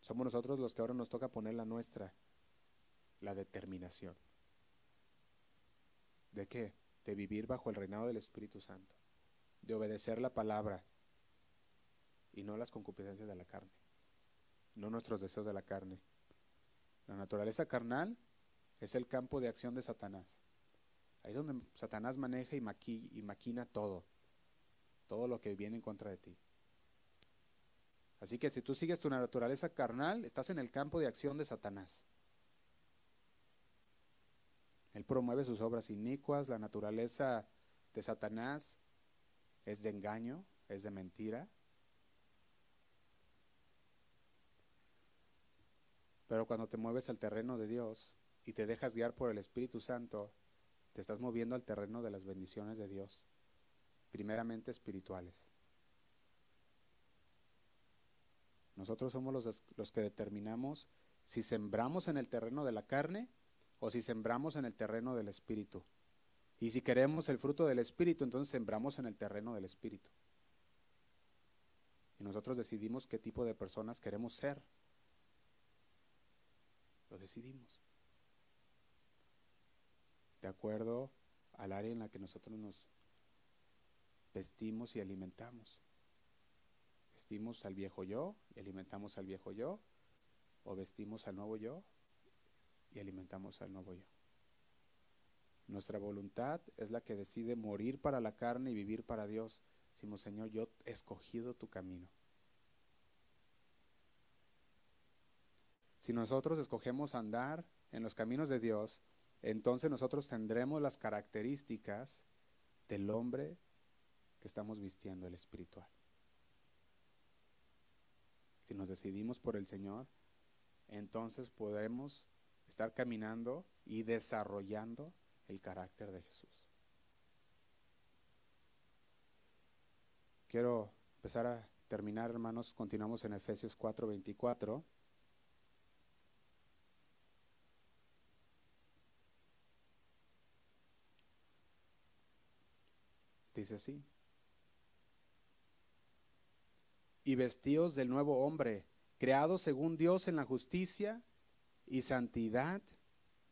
[SPEAKER 1] Somos nosotros los que ahora nos toca poner la nuestra, la determinación. ¿De qué? De vivir bajo el reinado del Espíritu Santo de obedecer la palabra y no las concupiscencias de la carne, no nuestros deseos de la carne. La naturaleza carnal es el campo de acción de Satanás. Ahí es donde Satanás maneja y, y maquina todo, todo lo que viene en contra de ti. Así que si tú sigues tu naturaleza carnal, estás en el campo de acción de Satanás. Él promueve sus obras inicuas, la naturaleza de Satanás es de engaño, es de mentira. Pero cuando te mueves al terreno de Dios y te dejas guiar por el Espíritu Santo, te estás moviendo al terreno de las bendiciones de Dios, primeramente espirituales. Nosotros somos los, los que determinamos si sembramos en el terreno de la carne o si sembramos en el terreno del Espíritu. Y si queremos el fruto del Espíritu, entonces sembramos en el terreno del Espíritu. Y nosotros decidimos qué tipo de personas queremos ser. Lo decidimos. De acuerdo al área en la que nosotros nos vestimos y alimentamos. Vestimos al viejo yo y alimentamos al viejo yo, o vestimos al nuevo yo y alimentamos al nuevo yo. Nuestra voluntad es la que decide morir para la carne y vivir para Dios. Decimos, Señor, yo he escogido tu camino. Si nosotros escogemos andar en los caminos de Dios, entonces nosotros tendremos las características del hombre que estamos vistiendo, el espiritual. Si nos decidimos por el Señor, entonces podemos estar caminando y desarrollando el carácter de Jesús. Quiero empezar a terminar, hermanos. Continuamos en Efesios 4:24. Dice así. Y vestidos del nuevo hombre, creado según Dios en la justicia y santidad.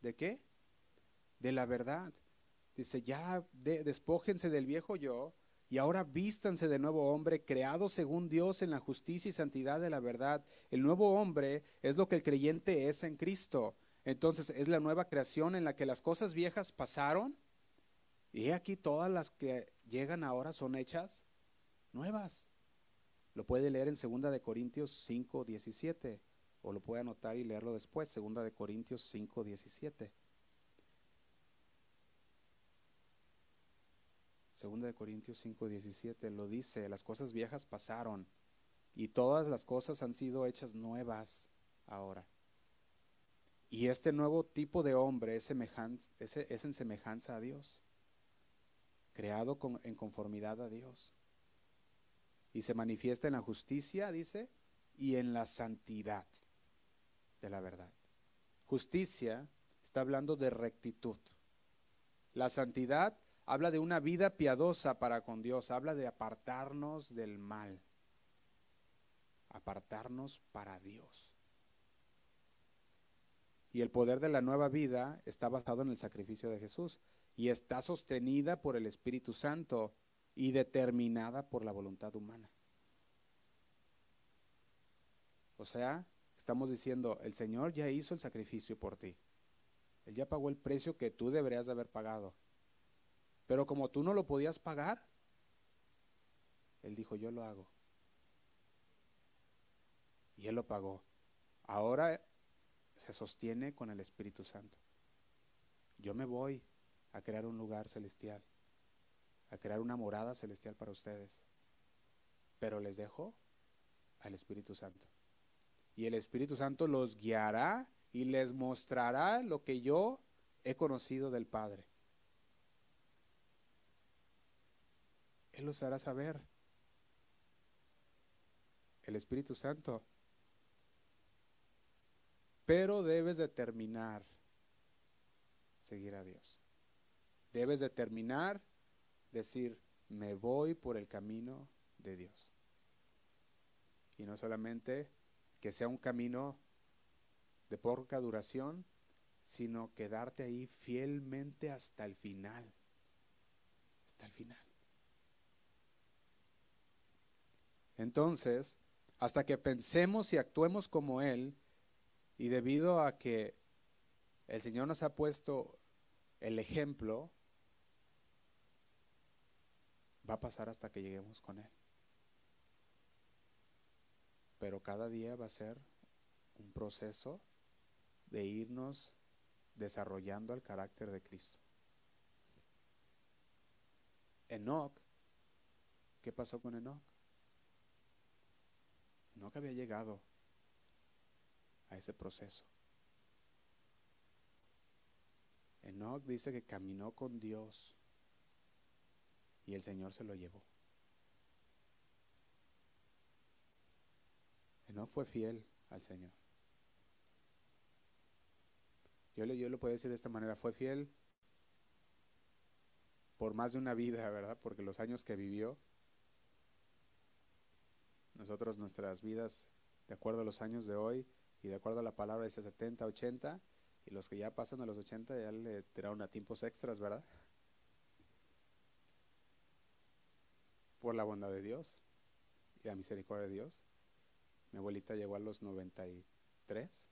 [SPEAKER 1] ¿De qué? De la verdad. Dice, ya despójense del viejo yo y ahora vístanse de nuevo hombre, creado según Dios en la justicia y santidad de la verdad. El nuevo hombre es lo que el creyente es en Cristo. Entonces es la nueva creación en la que las cosas viejas pasaron y aquí todas las que llegan ahora son hechas nuevas. Lo puede leer en 2 de Corintios 5, 17 o lo puede anotar y leerlo después, 2 de Corintios 5, 17. Segunda de Corintios 5, 17 lo dice, las cosas viejas pasaron y todas las cosas han sido hechas nuevas ahora. Y este nuevo tipo de hombre es, es en semejanza a Dios creado en conformidad a Dios. Y se manifiesta en la justicia, dice, y en la santidad de la verdad. Justicia está hablando de rectitud. La santidad habla de una vida piadosa para con Dios, habla de apartarnos del mal, apartarnos para Dios. Y el poder de la nueva vida está basado en el sacrificio de Jesús y está sostenida por el Espíritu Santo y determinada por la voluntad humana. O sea, estamos diciendo, el Señor ya hizo el sacrificio por ti. Él ya pagó el precio que tú deberías de haber pagado. Pero como tú no lo podías pagar, Él dijo, yo lo hago. Y Él lo pagó. Ahora se sostiene con el Espíritu Santo. Yo me voy, a crear un lugar celestial, a crear una morada celestial para ustedes. Pero les dejo al Espíritu Santo. Y el Espíritu Santo los guiará y les mostrará lo que yo he conocido del Padre. Él los hará saber. El Espíritu Santo. Pero debes determinar seguir a Dios debes determinar, decir, me voy por el camino de Dios. Y no solamente que sea un camino de poca duración, sino quedarte ahí fielmente hasta el final. Hasta el final. Entonces, hasta que pensemos y actuemos como Él, y debido a que el Señor nos ha puesto el ejemplo, va a pasar hasta que lleguemos con Él. Pero cada día va a ser un proceso de irnos desarrollando el carácter de Cristo. Enoch, ¿qué pasó con Enoch? Enoch había llegado a ese proceso. Enoch dice que caminó con Dios y el Señor se lo llevó. Enoch fue fiel al Señor. Yo yo lo puedo decir de esta manera, fue fiel por más de una vida, ¿verdad? Porque los años que vivió, nosotros nuestras vidas, de acuerdo a los años de hoy y de acuerdo a la palabra, dice 70, 80, y los que ya pasan a los 80 ya le tiraron a tiempos extras, ¿verdad? Por la bondad de Dios y la misericordia de Dios. Mi abuelita llegó a los 93,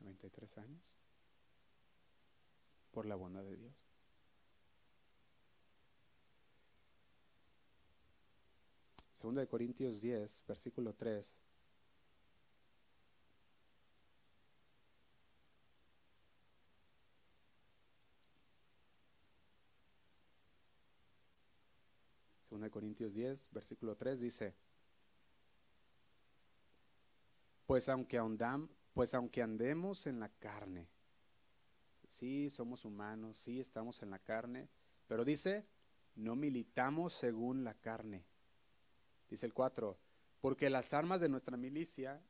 [SPEAKER 1] 93 años, por la bondad de Dios. Segunda de Corintios 10, versículo 3. Segunda de Corintios 10, versículo 3 dice, pues aunque, andam, pues aunque andemos en la carne, sí somos humanos, sí estamos en la carne, pero dice, no militamos según la carne. Dice el 4, porque las armas de nuestra milicia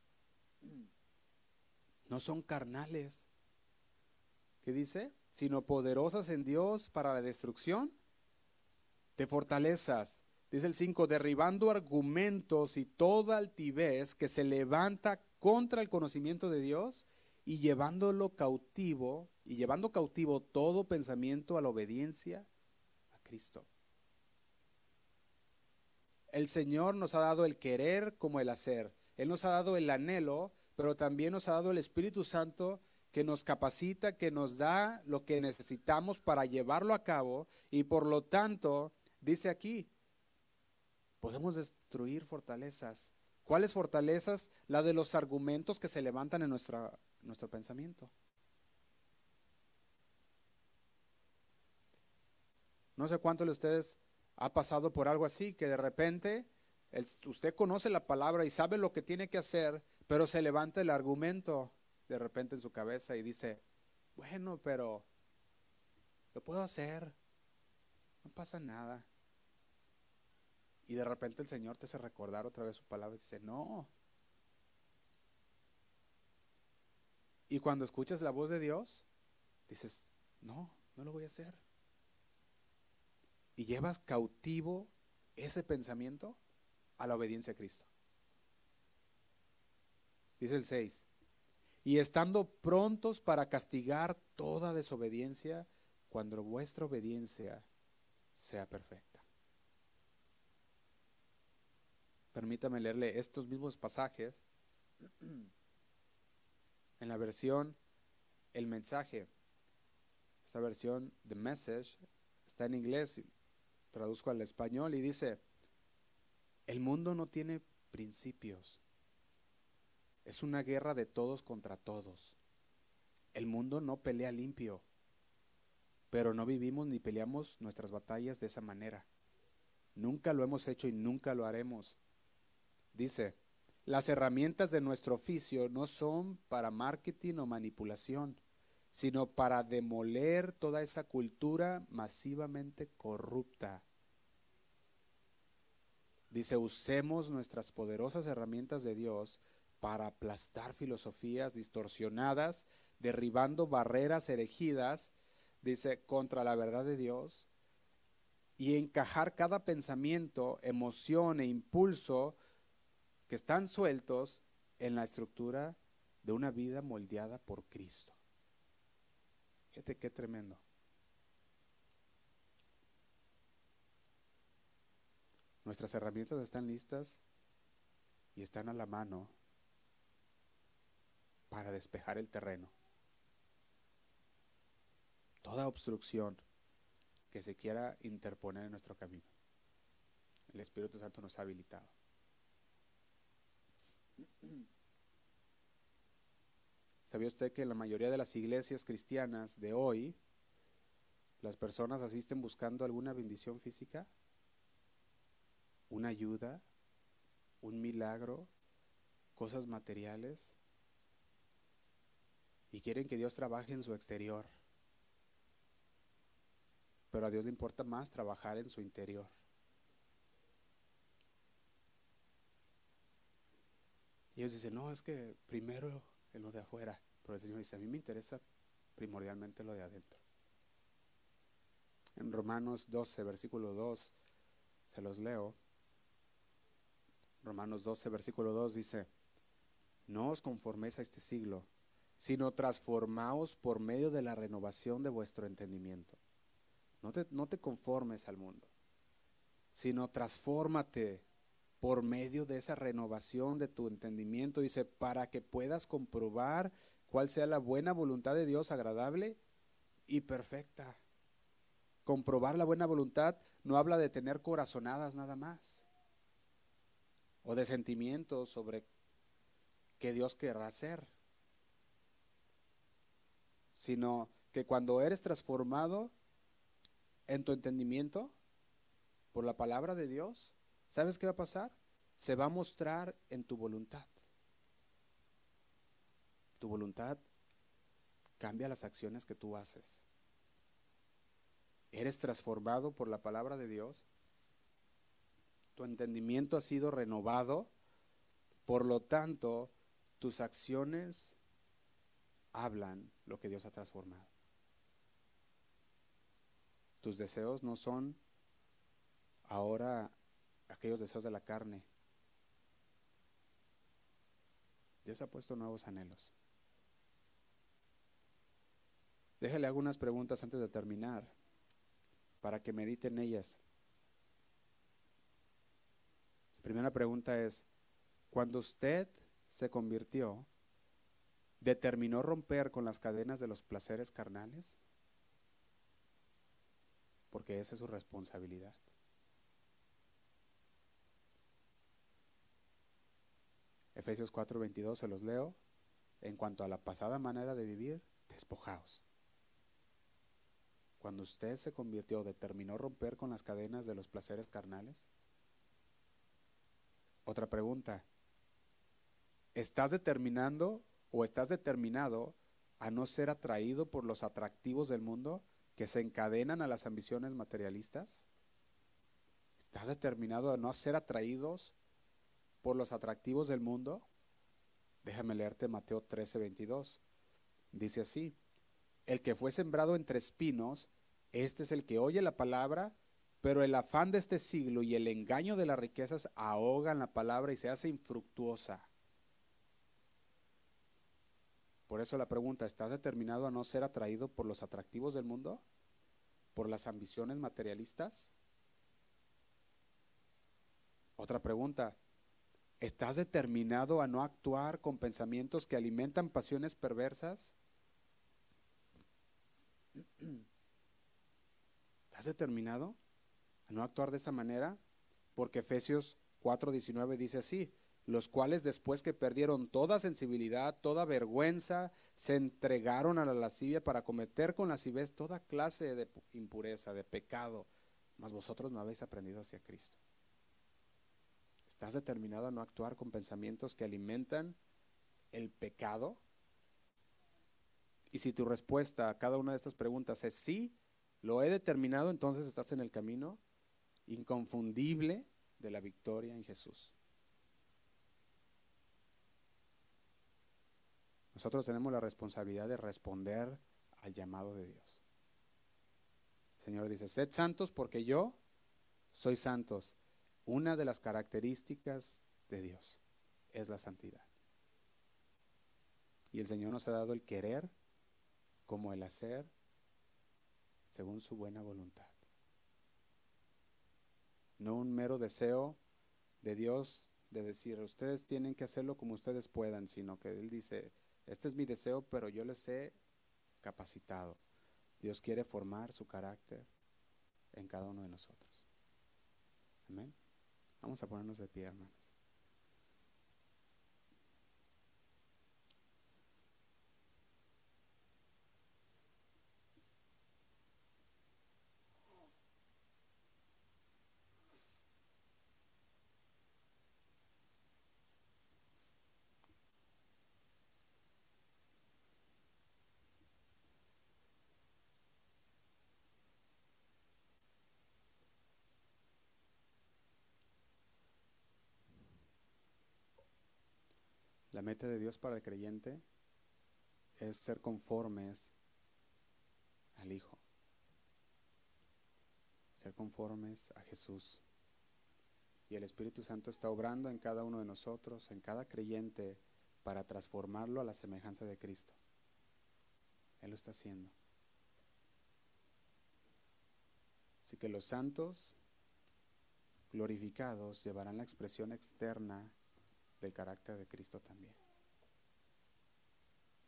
[SPEAKER 1] no son carnales. ¿Qué dice? Sino poderosas en Dios para la destrucción de fortalezas. Dice el 5, derribando argumentos y toda altivez que se levanta contra el conocimiento de Dios y llevándolo cautivo y llevando cautivo todo pensamiento a la obediencia a Cristo. El Señor nos ha dado el querer como el hacer. Él nos ha dado el anhelo, pero también nos ha dado el Espíritu Santo que nos capacita, que nos da lo que necesitamos para llevarlo a cabo y por lo tanto, dice aquí, podemos destruir fortalezas ¿Cuáles fortalezas? La de los argumentos que se levantan en nuestro pensamiento. No sé cuántos de ustedes ha pasado por algo así, que de repente usted conoce la palabra y sabe lo que tiene que hacer, pero se levanta el argumento de repente en su cabeza y dice, bueno, pero lo puedo hacer, no pasa nada. Y de repente el Señor te hace recordar otra vez su palabra y dice, no. Y cuando escuchas la voz de Dios, dices, no, no lo voy a hacer. Y llevas cautivo ese pensamiento a la obediencia a Cristo. Dice el 6. Y estando prontos para castigar toda desobediencia cuando vuestra obediencia sea perfecta. Permítame leerle estos mismos pasajes en la versión El mensaje. Esta versión, The Message, está en inglés, traduzco al español y dice, el mundo no tiene principios. Es una guerra de todos contra todos. El mundo no pelea limpio, pero no vivimos ni peleamos nuestras batallas de esa manera. Nunca lo hemos hecho y nunca lo haremos. Dice, las herramientas de nuestro oficio no son para marketing o manipulación, sino para demoler toda esa cultura masivamente corrupta. Dice, usemos nuestras poderosas herramientas de Dios para aplastar filosofías distorsionadas, derribando barreras erigidas, dice, contra la verdad de Dios, y encajar cada pensamiento, emoción e impulso que están sueltos en la estructura de una vida moldeada por Cristo. Fíjate qué tremendo. Nuestras herramientas están listas y están a la mano para despejar el terreno. Toda obstrucción que se quiera interponer en nuestro camino. El Espíritu Santo nos ha habilitado. ¿Sabía usted que en la mayoría de las iglesias cristianas de hoy, las personas asisten buscando alguna bendición física? ¿Una ayuda? ¿Un milagro? ¿Cosas materiales? Y quieren que Dios trabaje en su exterior. Pero a Dios le importa más trabajar en su interior. Y ellos dicen, no, es que primero lo de afuera, Pero el Señor dice, a mí me interesa primordialmente lo de adentro. En Romanos 12, versículo 2, se los leo. Romanos 12, versículo 2 dice, no os conforméis a este siglo, sino transformaos por medio de la renovación de vuestro entendimiento. No te, no te conformes al mundo, sino transfórmate por medio de esa renovación de tu entendimiento. Dice, para que puedas comprobar cuál sea la buena voluntad de Dios agradable y perfecta. Comprobar la buena voluntad no habla de tener corazonadas nada más o de sentimientos sobre qué Dios querrá hacer, sino que cuando eres transformado en tu entendimiento por la palabra de Dios, ¿sabes qué va a pasar? Se va a mostrar en tu voluntad. Tu voluntad cambia las acciones que tú haces. Eres transformado por la palabra de Dios. Tu entendimiento ha sido renovado. Por lo tanto, tus acciones hablan lo que Dios ha transformado. Tus deseos no son ahora aquellos deseos de la carne. Dios ha puesto nuevos anhelos. Déjale algunas preguntas antes de terminar para que mediten ellas. La primera pregunta es, cuando usted se convirtió, determinó romper con las cadenas de los placeres carnales? Porque esa es su responsabilidad. Efesios 4:22 se los leo. En cuanto a la pasada manera de vivir, despojaos. Cuando usted se convirtió, determinó romper con las cadenas de los placeres carnales. Otra pregunta. ¿Estás determinando o estás determinado a no ser atraído por los atractivos del mundo que se encadenan a las ambiciones materialistas? ¿Estás determinado a no ser atraídos por los atractivos del mundo? Déjame leerte Mateo 13, 22. Dice así, el que fue sembrado entre espinos, este es el que oye la palabra, pero el afán de este siglo y el engaño de las riquezas ahogan la palabra y se hace infructuosa. Por eso la pregunta, ¿estás determinado a no ser atraído por los atractivos del mundo? ¿Por las ambiciones materialistas? Otra pregunta, ¿estás determinado a no actuar con pensamientos que alimentan pasiones perversas? ¿Estás determinado a no actuar de esa manera? Porque Efesios 4:19 dice así, los cuales después que perdieron toda sensibilidad, toda vergüenza, se entregaron a la lascivia para cometer con lascivez toda clase de impureza, de pecado, mas vosotros no habéis aprendido hacia Cristo. ¿Estás determinado a no actuar con pensamientos que alimentan el pecado? Y si tu respuesta a cada una de estas preguntas es sí, lo he determinado, entonces estás en el camino inconfundible de la victoria en Jesús. Nosotros tenemos la responsabilidad de responder al llamado de Dios. El Señor dice, sed santos porque yo soy santos. Una de las características de Dios es la santidad. Y el Señor nos ha dado el querer como el hacer según su buena voluntad. No un mero deseo de Dios de decir, ustedes tienen que hacerlo como ustedes puedan, sino que Él dice, este es mi deseo, pero yo les he capacitado. Dios quiere formar su carácter en cada uno de nosotros. Amén. Vamos a ponernos de pie, hermanos. La meta de Dios para el creyente es ser conformes al Hijo, ser conformes a Jesús. Y el Espíritu Santo está obrando en cada uno de nosotros, en cada creyente, para transformarlo a la semejanza de Cristo. Él lo está haciendo. Así que los santos glorificados llevarán la expresión externa del carácter de Cristo también.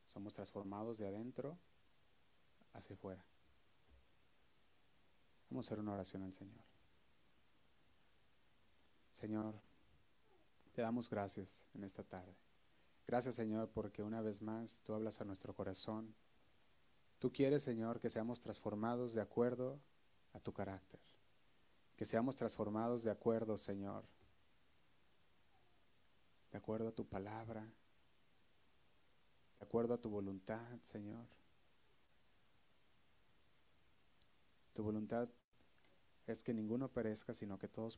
[SPEAKER 1] Somos transformados de adentro hacia afuera. Vamos a hacer una oración al Señor. Señor, te damos gracias en esta tarde. Gracias, Señor, porque una vez más tú hablas a nuestro corazón. Tú quieres, Señor, que seamos transformados de acuerdo a tu carácter. Que seamos transformados de acuerdo, Señor, acuerdo a tu palabra, de acuerdo a tu voluntad, Señor. Tu voluntad es que ninguno perezca, sino que todos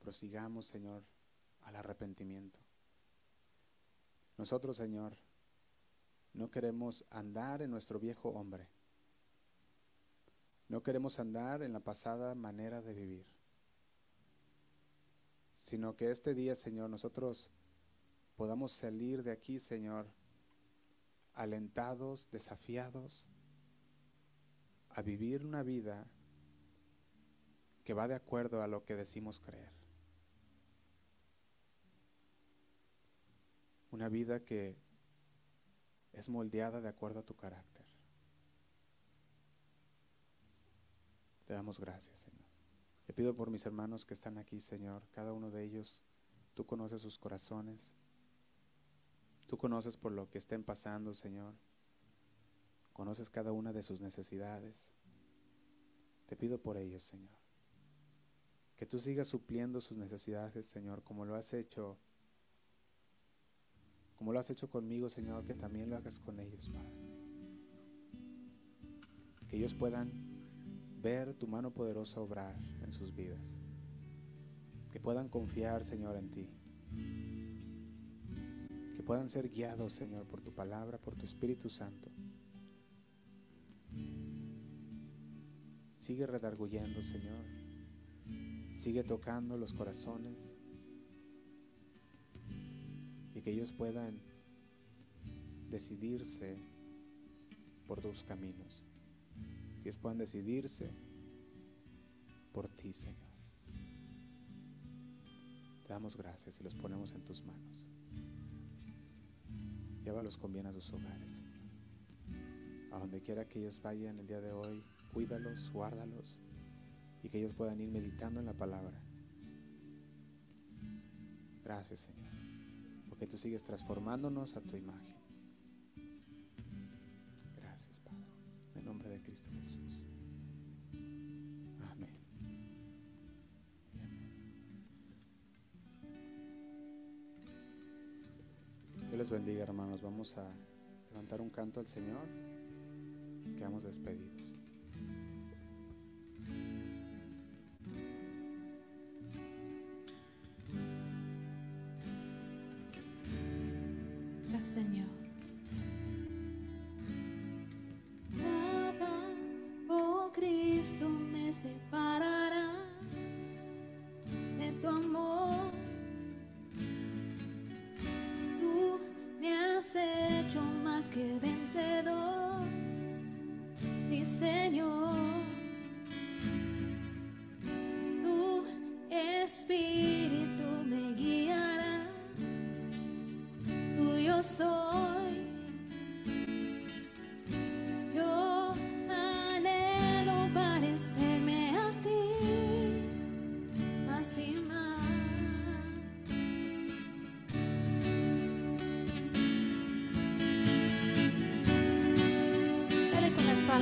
[SPEAKER 1] prosigamos, Señor, al arrepentimiento. Nosotros, Señor, no queremos andar en nuestro viejo hombre. No queremos andar en la pasada manera de vivir, sino que este día, Señor, nosotros podamos salir de aquí, Señor, alentados, desafiados a vivir una vida que va de acuerdo a lo que decimos creer. Una vida que es moldeada de acuerdo a tu carácter. Te damos gracias, Señor. Te pido por mis hermanos que están aquí, Señor. Cada uno de ellos, tú conoces sus corazones. Tú conoces por lo que estén pasando, Señor. Conoces cada una de sus necesidades. Te pido por ellos, Señor. Que tú sigas supliendo sus necesidades, Señor, como lo has hecho. Como lo has hecho conmigo, Señor, que también lo hagas con ellos, Padre. Que ellos puedan ver tu mano poderosa obrar en sus vidas. Que puedan confiar, Señor, en ti. Que puedan ser guiados, Señor, por tu palabra, por tu Espíritu Santo. Sigue redarguyendo, Señor. Sigue tocando los corazones. Y que ellos puedan decidirse por tus caminos que ellos puedan decidirse por ti, Señor. Te damos gracias y los ponemos en tus manos. Llévalos con bien a sus hogares, A donde quiera que ellos vayan el día de hoy, cuídalos, guárdalos y que ellos puedan ir meditando en la palabra. Gracias, Señor, porque tú sigues transformándonos a tu imagen. Cristo Jesús. Bendiga, hermanos. Vamos a levantar un canto al Señor quedamos despedidos.
[SPEAKER 2] hecho más que vencedor, mi Señor.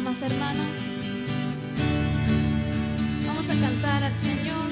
[SPEAKER 2] Hermanos. Vamos a cantar al Señor,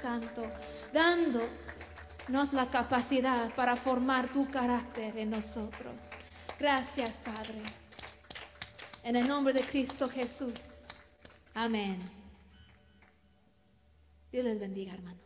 [SPEAKER 2] Santo, dándonos la capacidad para formar tu carácter en nosotros. Gracias, Padre. En el nombre de Cristo Jesús. Amén. Dios les bendiga, hermanos.